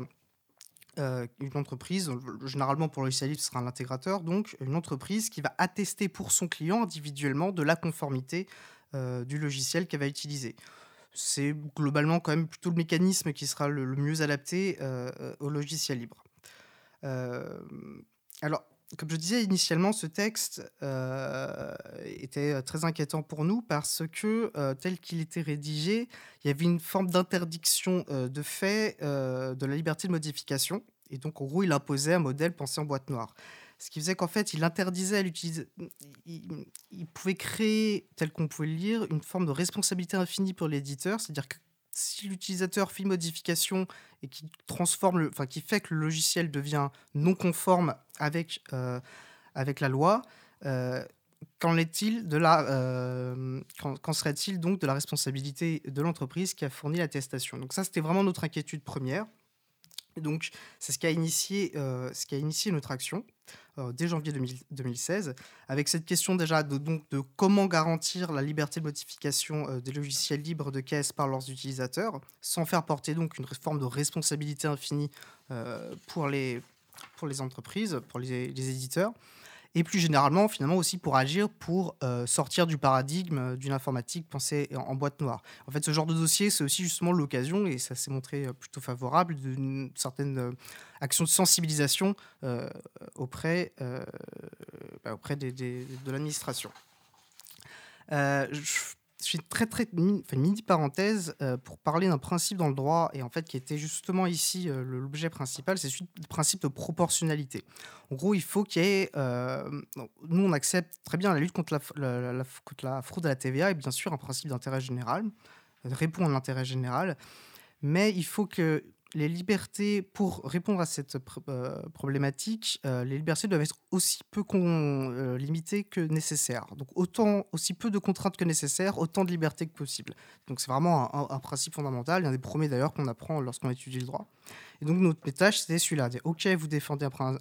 euh, une entreprise, généralement pour le logiciel libre, ce sera un intégrateur, donc une entreprise qui va attester pour son client individuellement de la conformité du logiciel qu'elle va utiliser. C'est globalement quand même plutôt le mécanisme qui sera le, mieux adapté au logiciel libre. Euh, alors, comme je disais initialement, ce texte euh, était très inquiétant pour nous parce que, euh, tel qu'il était rédigé, il y avait une forme d'interdiction euh, de fait euh, de la liberté de modification. Et donc, en gros, il imposait un modèle pensé en boîte noire. Ce qui faisait qu'en fait, il interdisait à l'utilisateur. Il, il pouvait créer, tel qu'on pouvait le lire, une forme de responsabilité infinie pour l'éditeur. C'est-à-dire que si l'utilisateur fait une modification et qui transforme, le, enfin qui fait que le logiciel devient non conforme avec, euh, avec la loi, euh, qu'en est-il de la, euh, serait-il donc de la responsabilité de l'entreprise qui a fourni l'attestation? Donc ça, c'était vraiment notre inquiétude première. Donc, c'est ce qui a initié, euh, notre action euh, dès janvier 2000 2016, avec cette question déjà de, comment garantir la liberté de modification euh, des logiciels libres de caisse par leurs utilisateurs, sans faire porter une forme de responsabilité infinie pour, les, entreprises, pour les éditeurs, et plus généralement, finalement, aussi pour agir pour euh, sortir du paradigme euh, d'une informatique pensée en, boîte noire. En fait, ce genre de dossier, c'est aussi justement l'occasion, et ça s'est montré euh, plutôt favorable, d'une certaine action de sensibilisation auprès, bah, auprès des- de l'administration. Je suis très très enfin, mini parenthèse euh, pour parler d'un principe dans le droit et en fait qui était justement ici euh, le- l'objet principal, c'est du principe de proportionnalité. En gros, il faut qu'il y ait, euh, nous on accepte très bien la lutte contre la, la- contre la fraude à la TVA et bien sûr un principe d'intérêt général répond à l'intérêt général, mais il faut que les libertés, pour répondre à cette euh, problématique, euh, les libertés doivent être aussi peu euh, limitées que nécessaires. Donc autant, aussi peu de contraintes que nécessaires, autant de libertés que possible. Donc c'est vraiment un, un- un principe fondamental, un des premiers d'ailleurs qu'on apprend lorsqu'on étudie le droit. Et donc notre tâche, c'était celui-là. Ok, vous défendez un,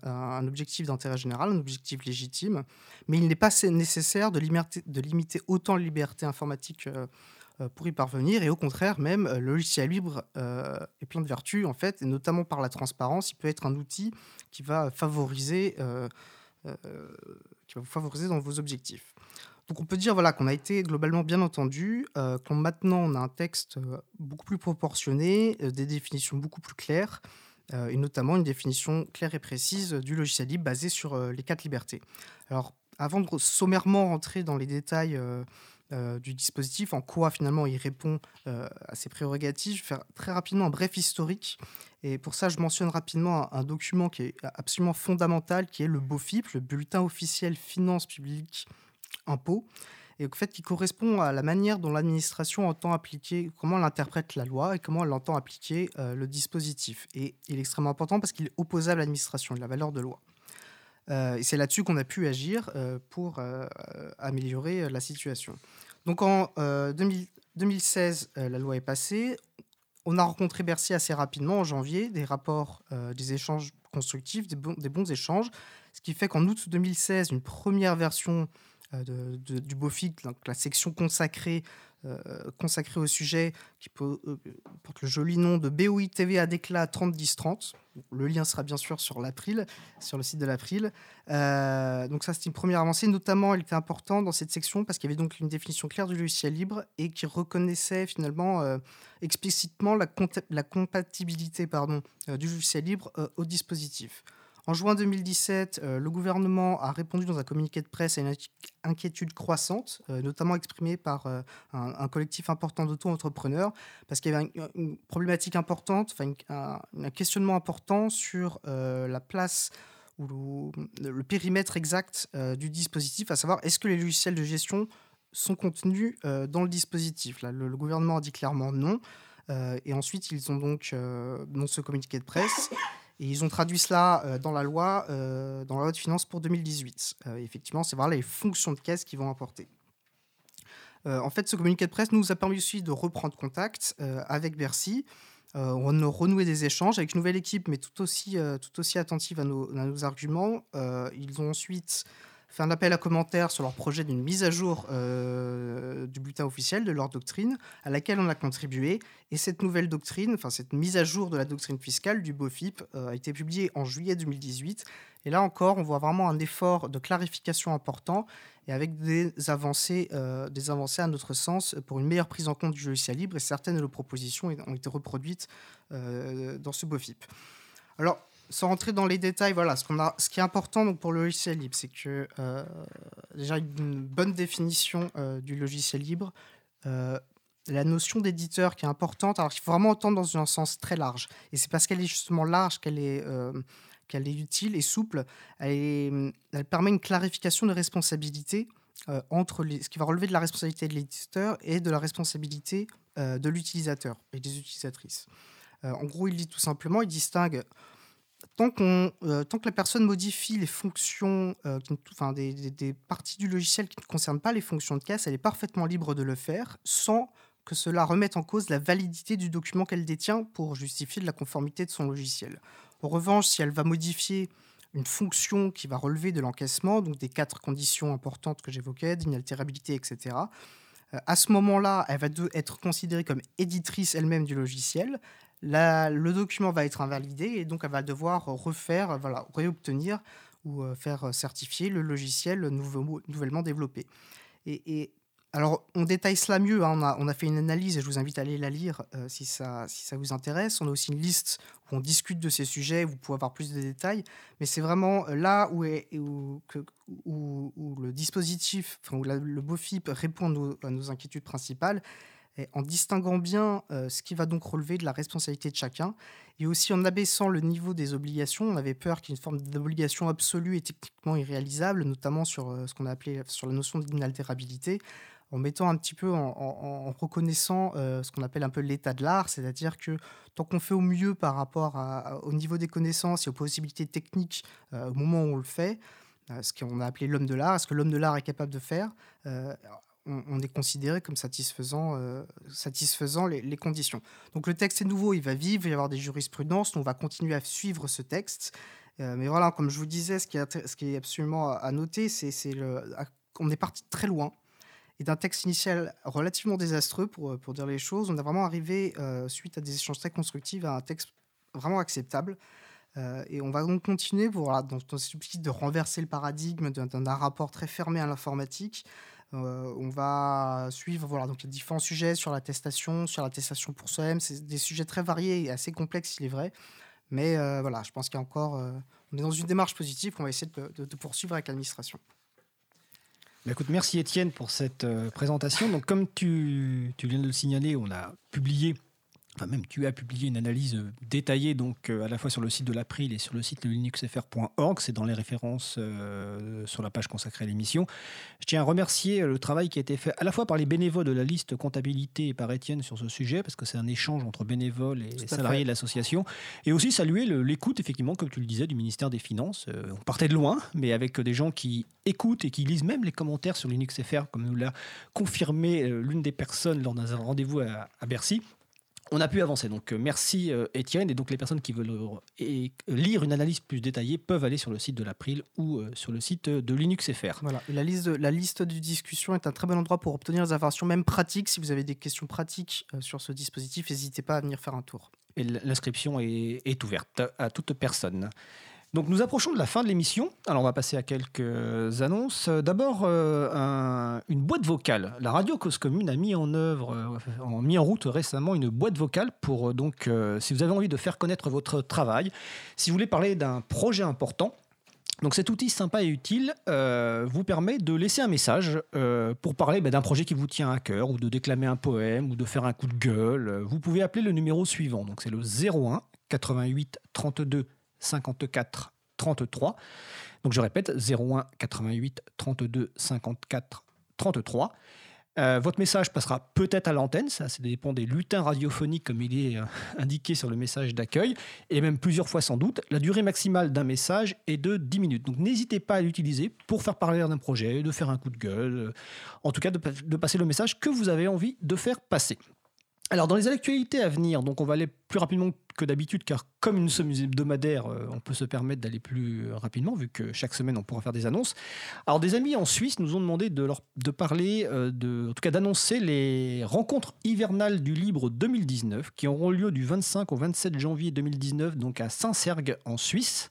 objectif d'intérêt général, un objectif légitime, mais il n'est pas nécessaire de, limiter- de limiter autant informatiques euh, euh, pour y parvenir. Et au contraire, même, euh, le logiciel libre euh, est plein de vertus, en fait, et notamment par la transparence. Il peut être un outil qui va favoriser, euh, euh, qui va vous favoriser dans vos objectifs. Donc on peut dire voilà, qu'on a été globalement bien entendu, euh, qu'on maintenant on a un texte euh, beaucoup plus proportionné, euh, des définitions beaucoup plus claires, euh, et notamment une définition claire et précise du logiciel libre basée sur euh, les quatre libertés. Alors avant de sommairement rentrer dans les détails euh, du dispositif, en quoi finalement il répond euh, à ses prérogatives. Je vais faire très rapidement un bref historique. Et pour ça, je mentionne rapidement un, document qui est absolument fondamental, qui est le BOFIP, le Bulletin officiel Finances publiques Impôts, et fait qui correspond à la manière dont l'administration entend appliquer, comment elle interprète la loi et comment elle entend appliquer euh, le dispositif. Et il est extrêmement important parce qu'il est opposable à l'administration, a la valeur de loi. Euh, et c'est là-dessus qu'on a pu agir euh, pour euh, améliorer la situation. Donc en euh, 2000 2016, euh, la loi est passée. On a rencontré Bercy assez rapidement en janvier, des rapports, des échanges constructifs, des bons, échanges, ce qui fait qu'en août 2016, une première version de- de- du BOFIC, la section consacrée, euh, consacrée au sujet, qui euh, porte le joli nom de BOI TVA déclat 301030. Le lien sera bien sûr sur l'April, sur le site de l'April. Euh, donc ça, c'est une première avancée. Notamment, elle était importante dans cette section parce qu'il y avait donc une définition claire du logiciel libre et qui reconnaissait finalement explicitement la, la compatibilité pardon, du logiciel libre au dispositif. En juin 2017, euh, le gouvernement a répondu dans un communiqué de presse à une inqui- inquiétude croissante, euh, notamment exprimée par euh, un, collectif important d'auto-entrepreneurs, parce qu'il y avait un- une problématique importante, enfin un, questionnement important sur la place ou le, périmètre exact du dispositif, à savoir est-ce que les logiciels de gestion sont contenus dans le dispositif? Le, gouvernement a dit clairement non. Et ensuite, ils ont donc dans ce communiqué de presse et ils ont traduit cela euh, dans la loi, euh, dans la loi de finances pour 2018. Euh, effectivement, c'est voilà les fonctions de caisse qui vont apporter. En fait, ce communiqué de presse nous a permis aussi de reprendre contact avec Bercy. On a renoué des échanges avec une nouvelle équipe, mais tout aussi, tout aussi attentive à nos, arguments. Ils ont ensuite fait un appel à commentaires sur leur projet d'une mise à jour euh, du bulletin officiel de leur doctrine, à laquelle on a contribué. Et cette nouvelle doctrine, enfin cette mise à jour de la doctrine fiscale du BOFIP, euh, a été publiée en juillet 2018. Et là encore, on voit vraiment un effort de clarification important et avec des avancées, euh, des avancées à notre sens pour une meilleure prise en compte du logiciel libre. Et certaines de nos propositions ont été reproduites dans ce BOFIP. Alors, sans rentrer dans les détails, voilà, ce, qu'on a, ce qui est important donc, pour le logiciel libre, c'est que euh, déjà une bonne définition euh, du logiciel libre, euh, la notion d'éditeur qui est importante, alors il faut vraiment entendre dans un sens très large. Et c'est parce qu'elle est justement large qu'elle est, euh, qu'elle est utile et souple. Elle, permet une clarification de responsabilité entre ce qui va relever de la responsabilité de l'éditeur et de la responsabilité de l'utilisateur et des utilisatrices. En gros, il dit tout simplement, il distingue euh, tant que la personne modifie les fonctions, euh, enfin, des, des- parties du logiciel qui ne concernent pas les fonctions de caisse, elle est parfaitement libre de le faire sans que cela remette en cause la validité du document qu'elle détient pour justifier de la conformité de son logiciel. En revanche, si elle va modifier une fonction qui va relever de l'encaissement, donc des quatre conditions importantes que j'évoquais, d'inaltérabilité, etc., euh, à ce moment-là, elle va être considérée comme éditrice elle-même du logiciel. Le document va être invalidé et donc elle va devoir refaire, euh, voilà, réobtenir ou euh, faire certifier le logiciel nouvellement développé. Et, alors, on détaille cela mieux. hein. On, a, on a fait une analyse et je vous invite à aller la lire euh, si, ça, si ça vous intéresse. On a aussi une liste où on discute de ces sujets, vous pouvez avoir plus de détails. Mais c'est vraiment là où, est, où, le dispositif, enfin, où le BOFIP répond à nos inquiétudes principales, en distinguant bien euh, ce qui va donc relever de la responsabilité de chacun, et aussi en abaissant le niveau des obligations. On avait peur qu'il y ait une forme d'obligation absolue et techniquement irréalisable, notamment sur euh, ce qu'on a appelé sur la notion d'inaltérabilité, en mettant un petit peu en, reconnaissant euh, ce qu'on appelle un peu l'état de l'art, c'est-à-dire que tant qu'on fait au mieux par rapport au niveau des connaissances et aux possibilités techniques au moment où on le fait, ce qu'on a appelé l'homme de l'art, est-ce que l'homme de l'art est capable de faire on, est considéré comme satisfaisant, euh, satisfaisant les, conditions. Donc le texte est nouveau, il va vivre, il va y avoir des jurisprudences, on va continuer à suivre ce texte. Euh, mais voilà, comme je vous disais, ce qui est, absolument à, noter, c'est c'est le, à- on est parti très loin et d'un texte initial relativement désastreux pour, pour dire les choses. On a vraiment arrivé, euh, suite à des échanges très constructifs, à un texte vraiment acceptable. Euh, et on va donc continuer pour, dans, dans ce de renverser le paradigme d'un rapport très fermé à l'informatique. Euh, on va suivre voilà, donc les différents sujets sur l'attestation, sur l'attestation pour soi-même. C'est des sujets très variés et assez complexes, il est vrai. Mais euh, voilà, je pense qu'il y a encore. euh, on est dans une démarche positive qu'on va essayer de, poursuivre avec l'administration. Bah, écoute, merci Étienne pour cette présentation. Donc, comme tu, tu viens de le signaler, on a publié, enfin même tu as publié une analyse euh, détaillée donc euh, à la fois sur le site de l'April et sur le site linuxfr.org. C'est dans les références euh, sur la page consacrée à l'émission. Je tiens à remercier le travail qui a été fait à la fois par les bénévoles de la liste comptabilité et par Étienne sur ce sujet, parce que c'est un échange entre bénévoles et Tout salariés fait. de l'association. Et aussi saluer l'écoute, effectivement, comme tu le disais, du ministère des Finances. Euh, on partait de loin, mais avec des gens qui écoutent et qui lisent même les commentaires sur Linux FR, comme nous l'a confirmé l'une des personnes lors d'un rendez-vous à, à Bercy. On a pu avancer. Donc, euh, merci euh, Étienne. Et donc, les personnes qui veulent euh, lire une analyse plus détaillée peuvent aller sur le site de l'April ou sur le site de Linux FR. Voilà. Et la liste, de, la liste de discussion est un très bon endroit pour obtenir des informations, même pratiques. Si vous avez des questions pratiques sur ce dispositif, n'hésitez pas à venir faire un tour. Et l'inscription est, est ouverte à toute personne. Donc nous approchons de la fin de l'émission. On va passer à quelques annonces. Euh, D'abord, euh, un- une boîte vocale. La radio Cause Commune a mis en œuvre, euh, en mis en route récemment une boîte vocale pour euh, donc, euh, si vous avez envie de faire connaître votre travail, si vous voulez parler d'un projet important. Donc cet outil sympa et utile euh, vous permet de laisser un message euh, pour parler bah, d'un projet qui vous tient à cœur ou de déclamer un poème ou de faire un coup de gueule. Euh, Vous pouvez appeler le numéro suivant. C'est le 01 88 32 54 33. Donc je répète, 01 88 32 54 33. Euh, votre message passera peut-être à l'antenne, ça, ça dépend des lutins radiophoniques comme il est euh, [laughs] indiqué sur le message d'accueil, et même plusieurs fois sans doute. La durée maximale d'un message est de 10 minutes. Donc n'hésitez pas à l'utiliser pour faire parler d'un projet, de faire un coup de gueule, euh, en tout cas de, de passer le message que vous avez envie de faire passer. Alors, dans les actualités à venir, donc on va aller plus rapidement que d'habitude, car comme une sommes hebdomadaire, euh, on peut se permettre d'aller plus rapidement, vu que chaque semaine on pourra faire des annonces. Alors, des amis en Suisse nous ont demandé de parler, euh, de, en tout cas d'annoncer les rencontres hivernales du Libre 2019, qui auront lieu du 25 au 27 janvier 2019, donc à Saint-Sergue en Suisse.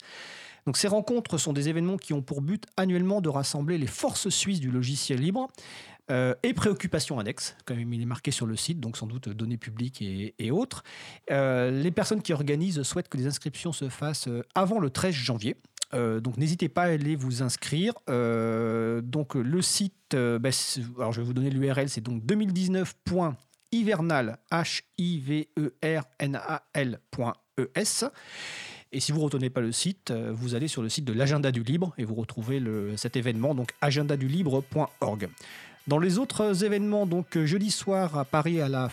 Donc ces rencontres sont des événements qui ont pour but annuellement de rassembler les forces suisses du logiciel libre euh, et préoccupations annexes, comme il est marqué sur le site, donc sans doute données publiques et, autres. Euh, les personnes qui organisent souhaitent que les inscriptions se fassent euh, avant le 13 janvier. Donc n'hésitez pas à aller vous inscrire. Donc le site, c'est- alors je vais vous donner l'URL, c'est donc 2019.hivernal, H-I-V-E-R-N-A-L.es. Et si vous ne retenez pas le site, vous allez sur le site de l'agenda du libre et vous retrouvez cet événement, donc agendadulibre.org. Dans les autres événements, donc euh, jeudi soir à Paris à la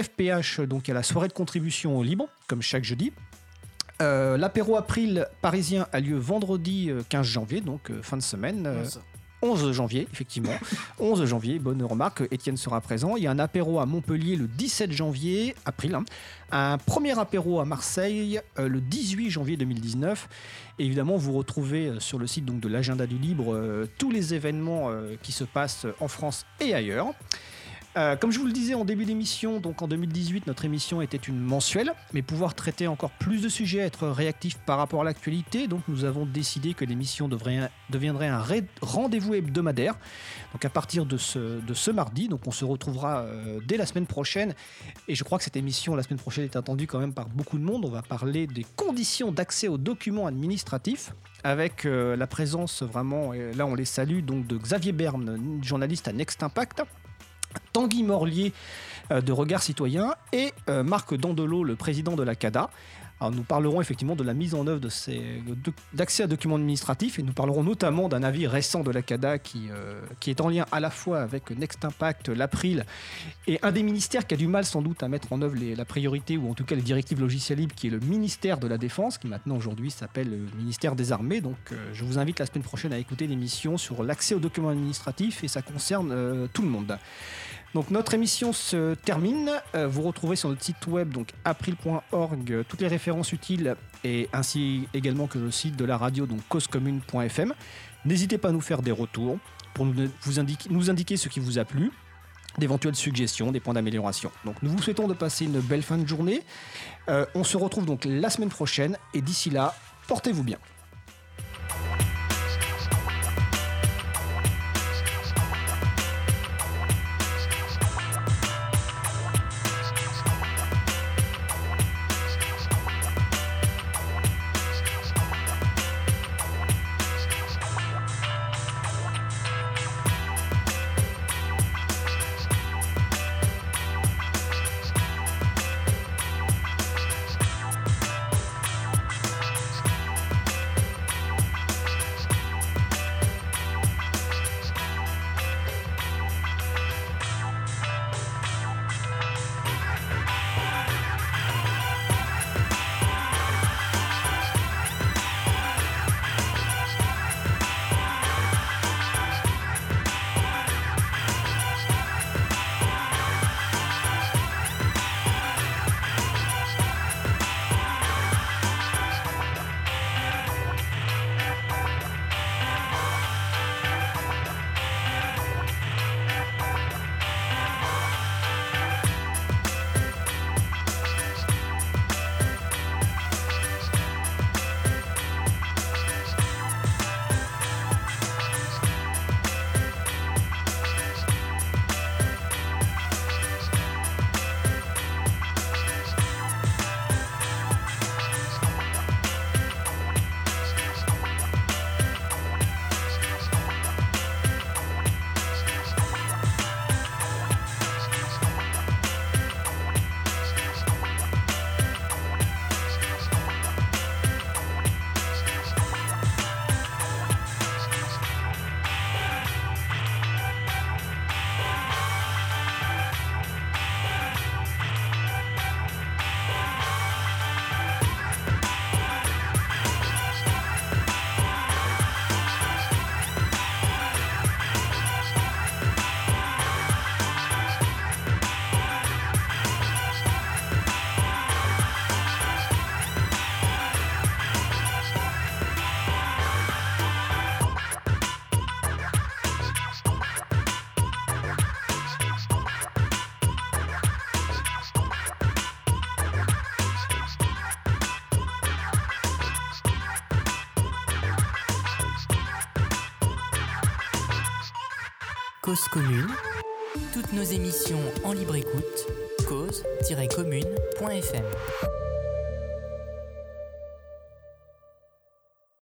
FPH, donc à la soirée de contribution au libre, comme chaque jeudi. Euh, L'apéro April parisien a lieu vendredi euh, 15 janvier, donc euh, fin de semaine. euh, 11 janvier, effectivement. [laughs] 11 janvier, bonne remarque, Étienne sera présent. Il y a un apéro à Montpellier le 17 janvier, April. hein. Un premier apéro à Marseille euh, le 18 janvier 2019. Et évidemment, vous retrouvez euh, sur le site donc, de l'agenda du libre euh, tous les événements euh, qui se passent en France et ailleurs. Euh, comme je vous le disais en début d'émission, donc en 2018, notre émission était une mensuelle, mais pouvoir traiter encore plus de sujets, être réactif par rapport à l'actualité, donc nous avons décidé que l'émission deviendrait un rendez-vous hebdomadaire. Donc à partir de ce, mardi, donc on se retrouvera euh, dès la semaine prochaine. Et je crois que cette émission la semaine prochaine est attendue quand même par beaucoup de monde. On va parler des conditions d'accès aux documents administratifs avec euh, la présence vraiment, là on les salue, donc de Xavier Berne, journaliste à Next Impact. Tanguy Morlier euh, de Regard Citoyen et euh, Marc Dandelot, le président de la CADA. Alors, nous parlerons effectivement de la mise en œuvre d'accès à documents administratifs et nous parlerons notamment d'un avis récent de la CADA qui, euh, qui est en lien à la fois avec Next Impact, l'April et un des ministères qui a du mal sans doute à mettre en œuvre la priorité ou en tout cas les directives logicielles libres qui est le ministère de la Défense qui maintenant aujourd'hui s'appelle le ministère des Armées. Donc euh, je vous invite la semaine prochaine à écouter l'émission sur l'accès aux documents administratifs et ça concerne euh, tout le monde. Donc notre émission se termine. Euh, vous retrouvez sur notre site web donc april.org euh, toutes les références utiles et ainsi également que le site de la radio donc causecommune.fm. N'hésitez pas à nous faire des retours pour nous, indiquer ce qui vous a plu, d'éventuelles suggestions, des points d'amélioration. Donc nous vous souhaitons de passer une belle fin de journée. Euh, on se retrouve donc la semaine prochaine et d'ici là, portez-vous bien.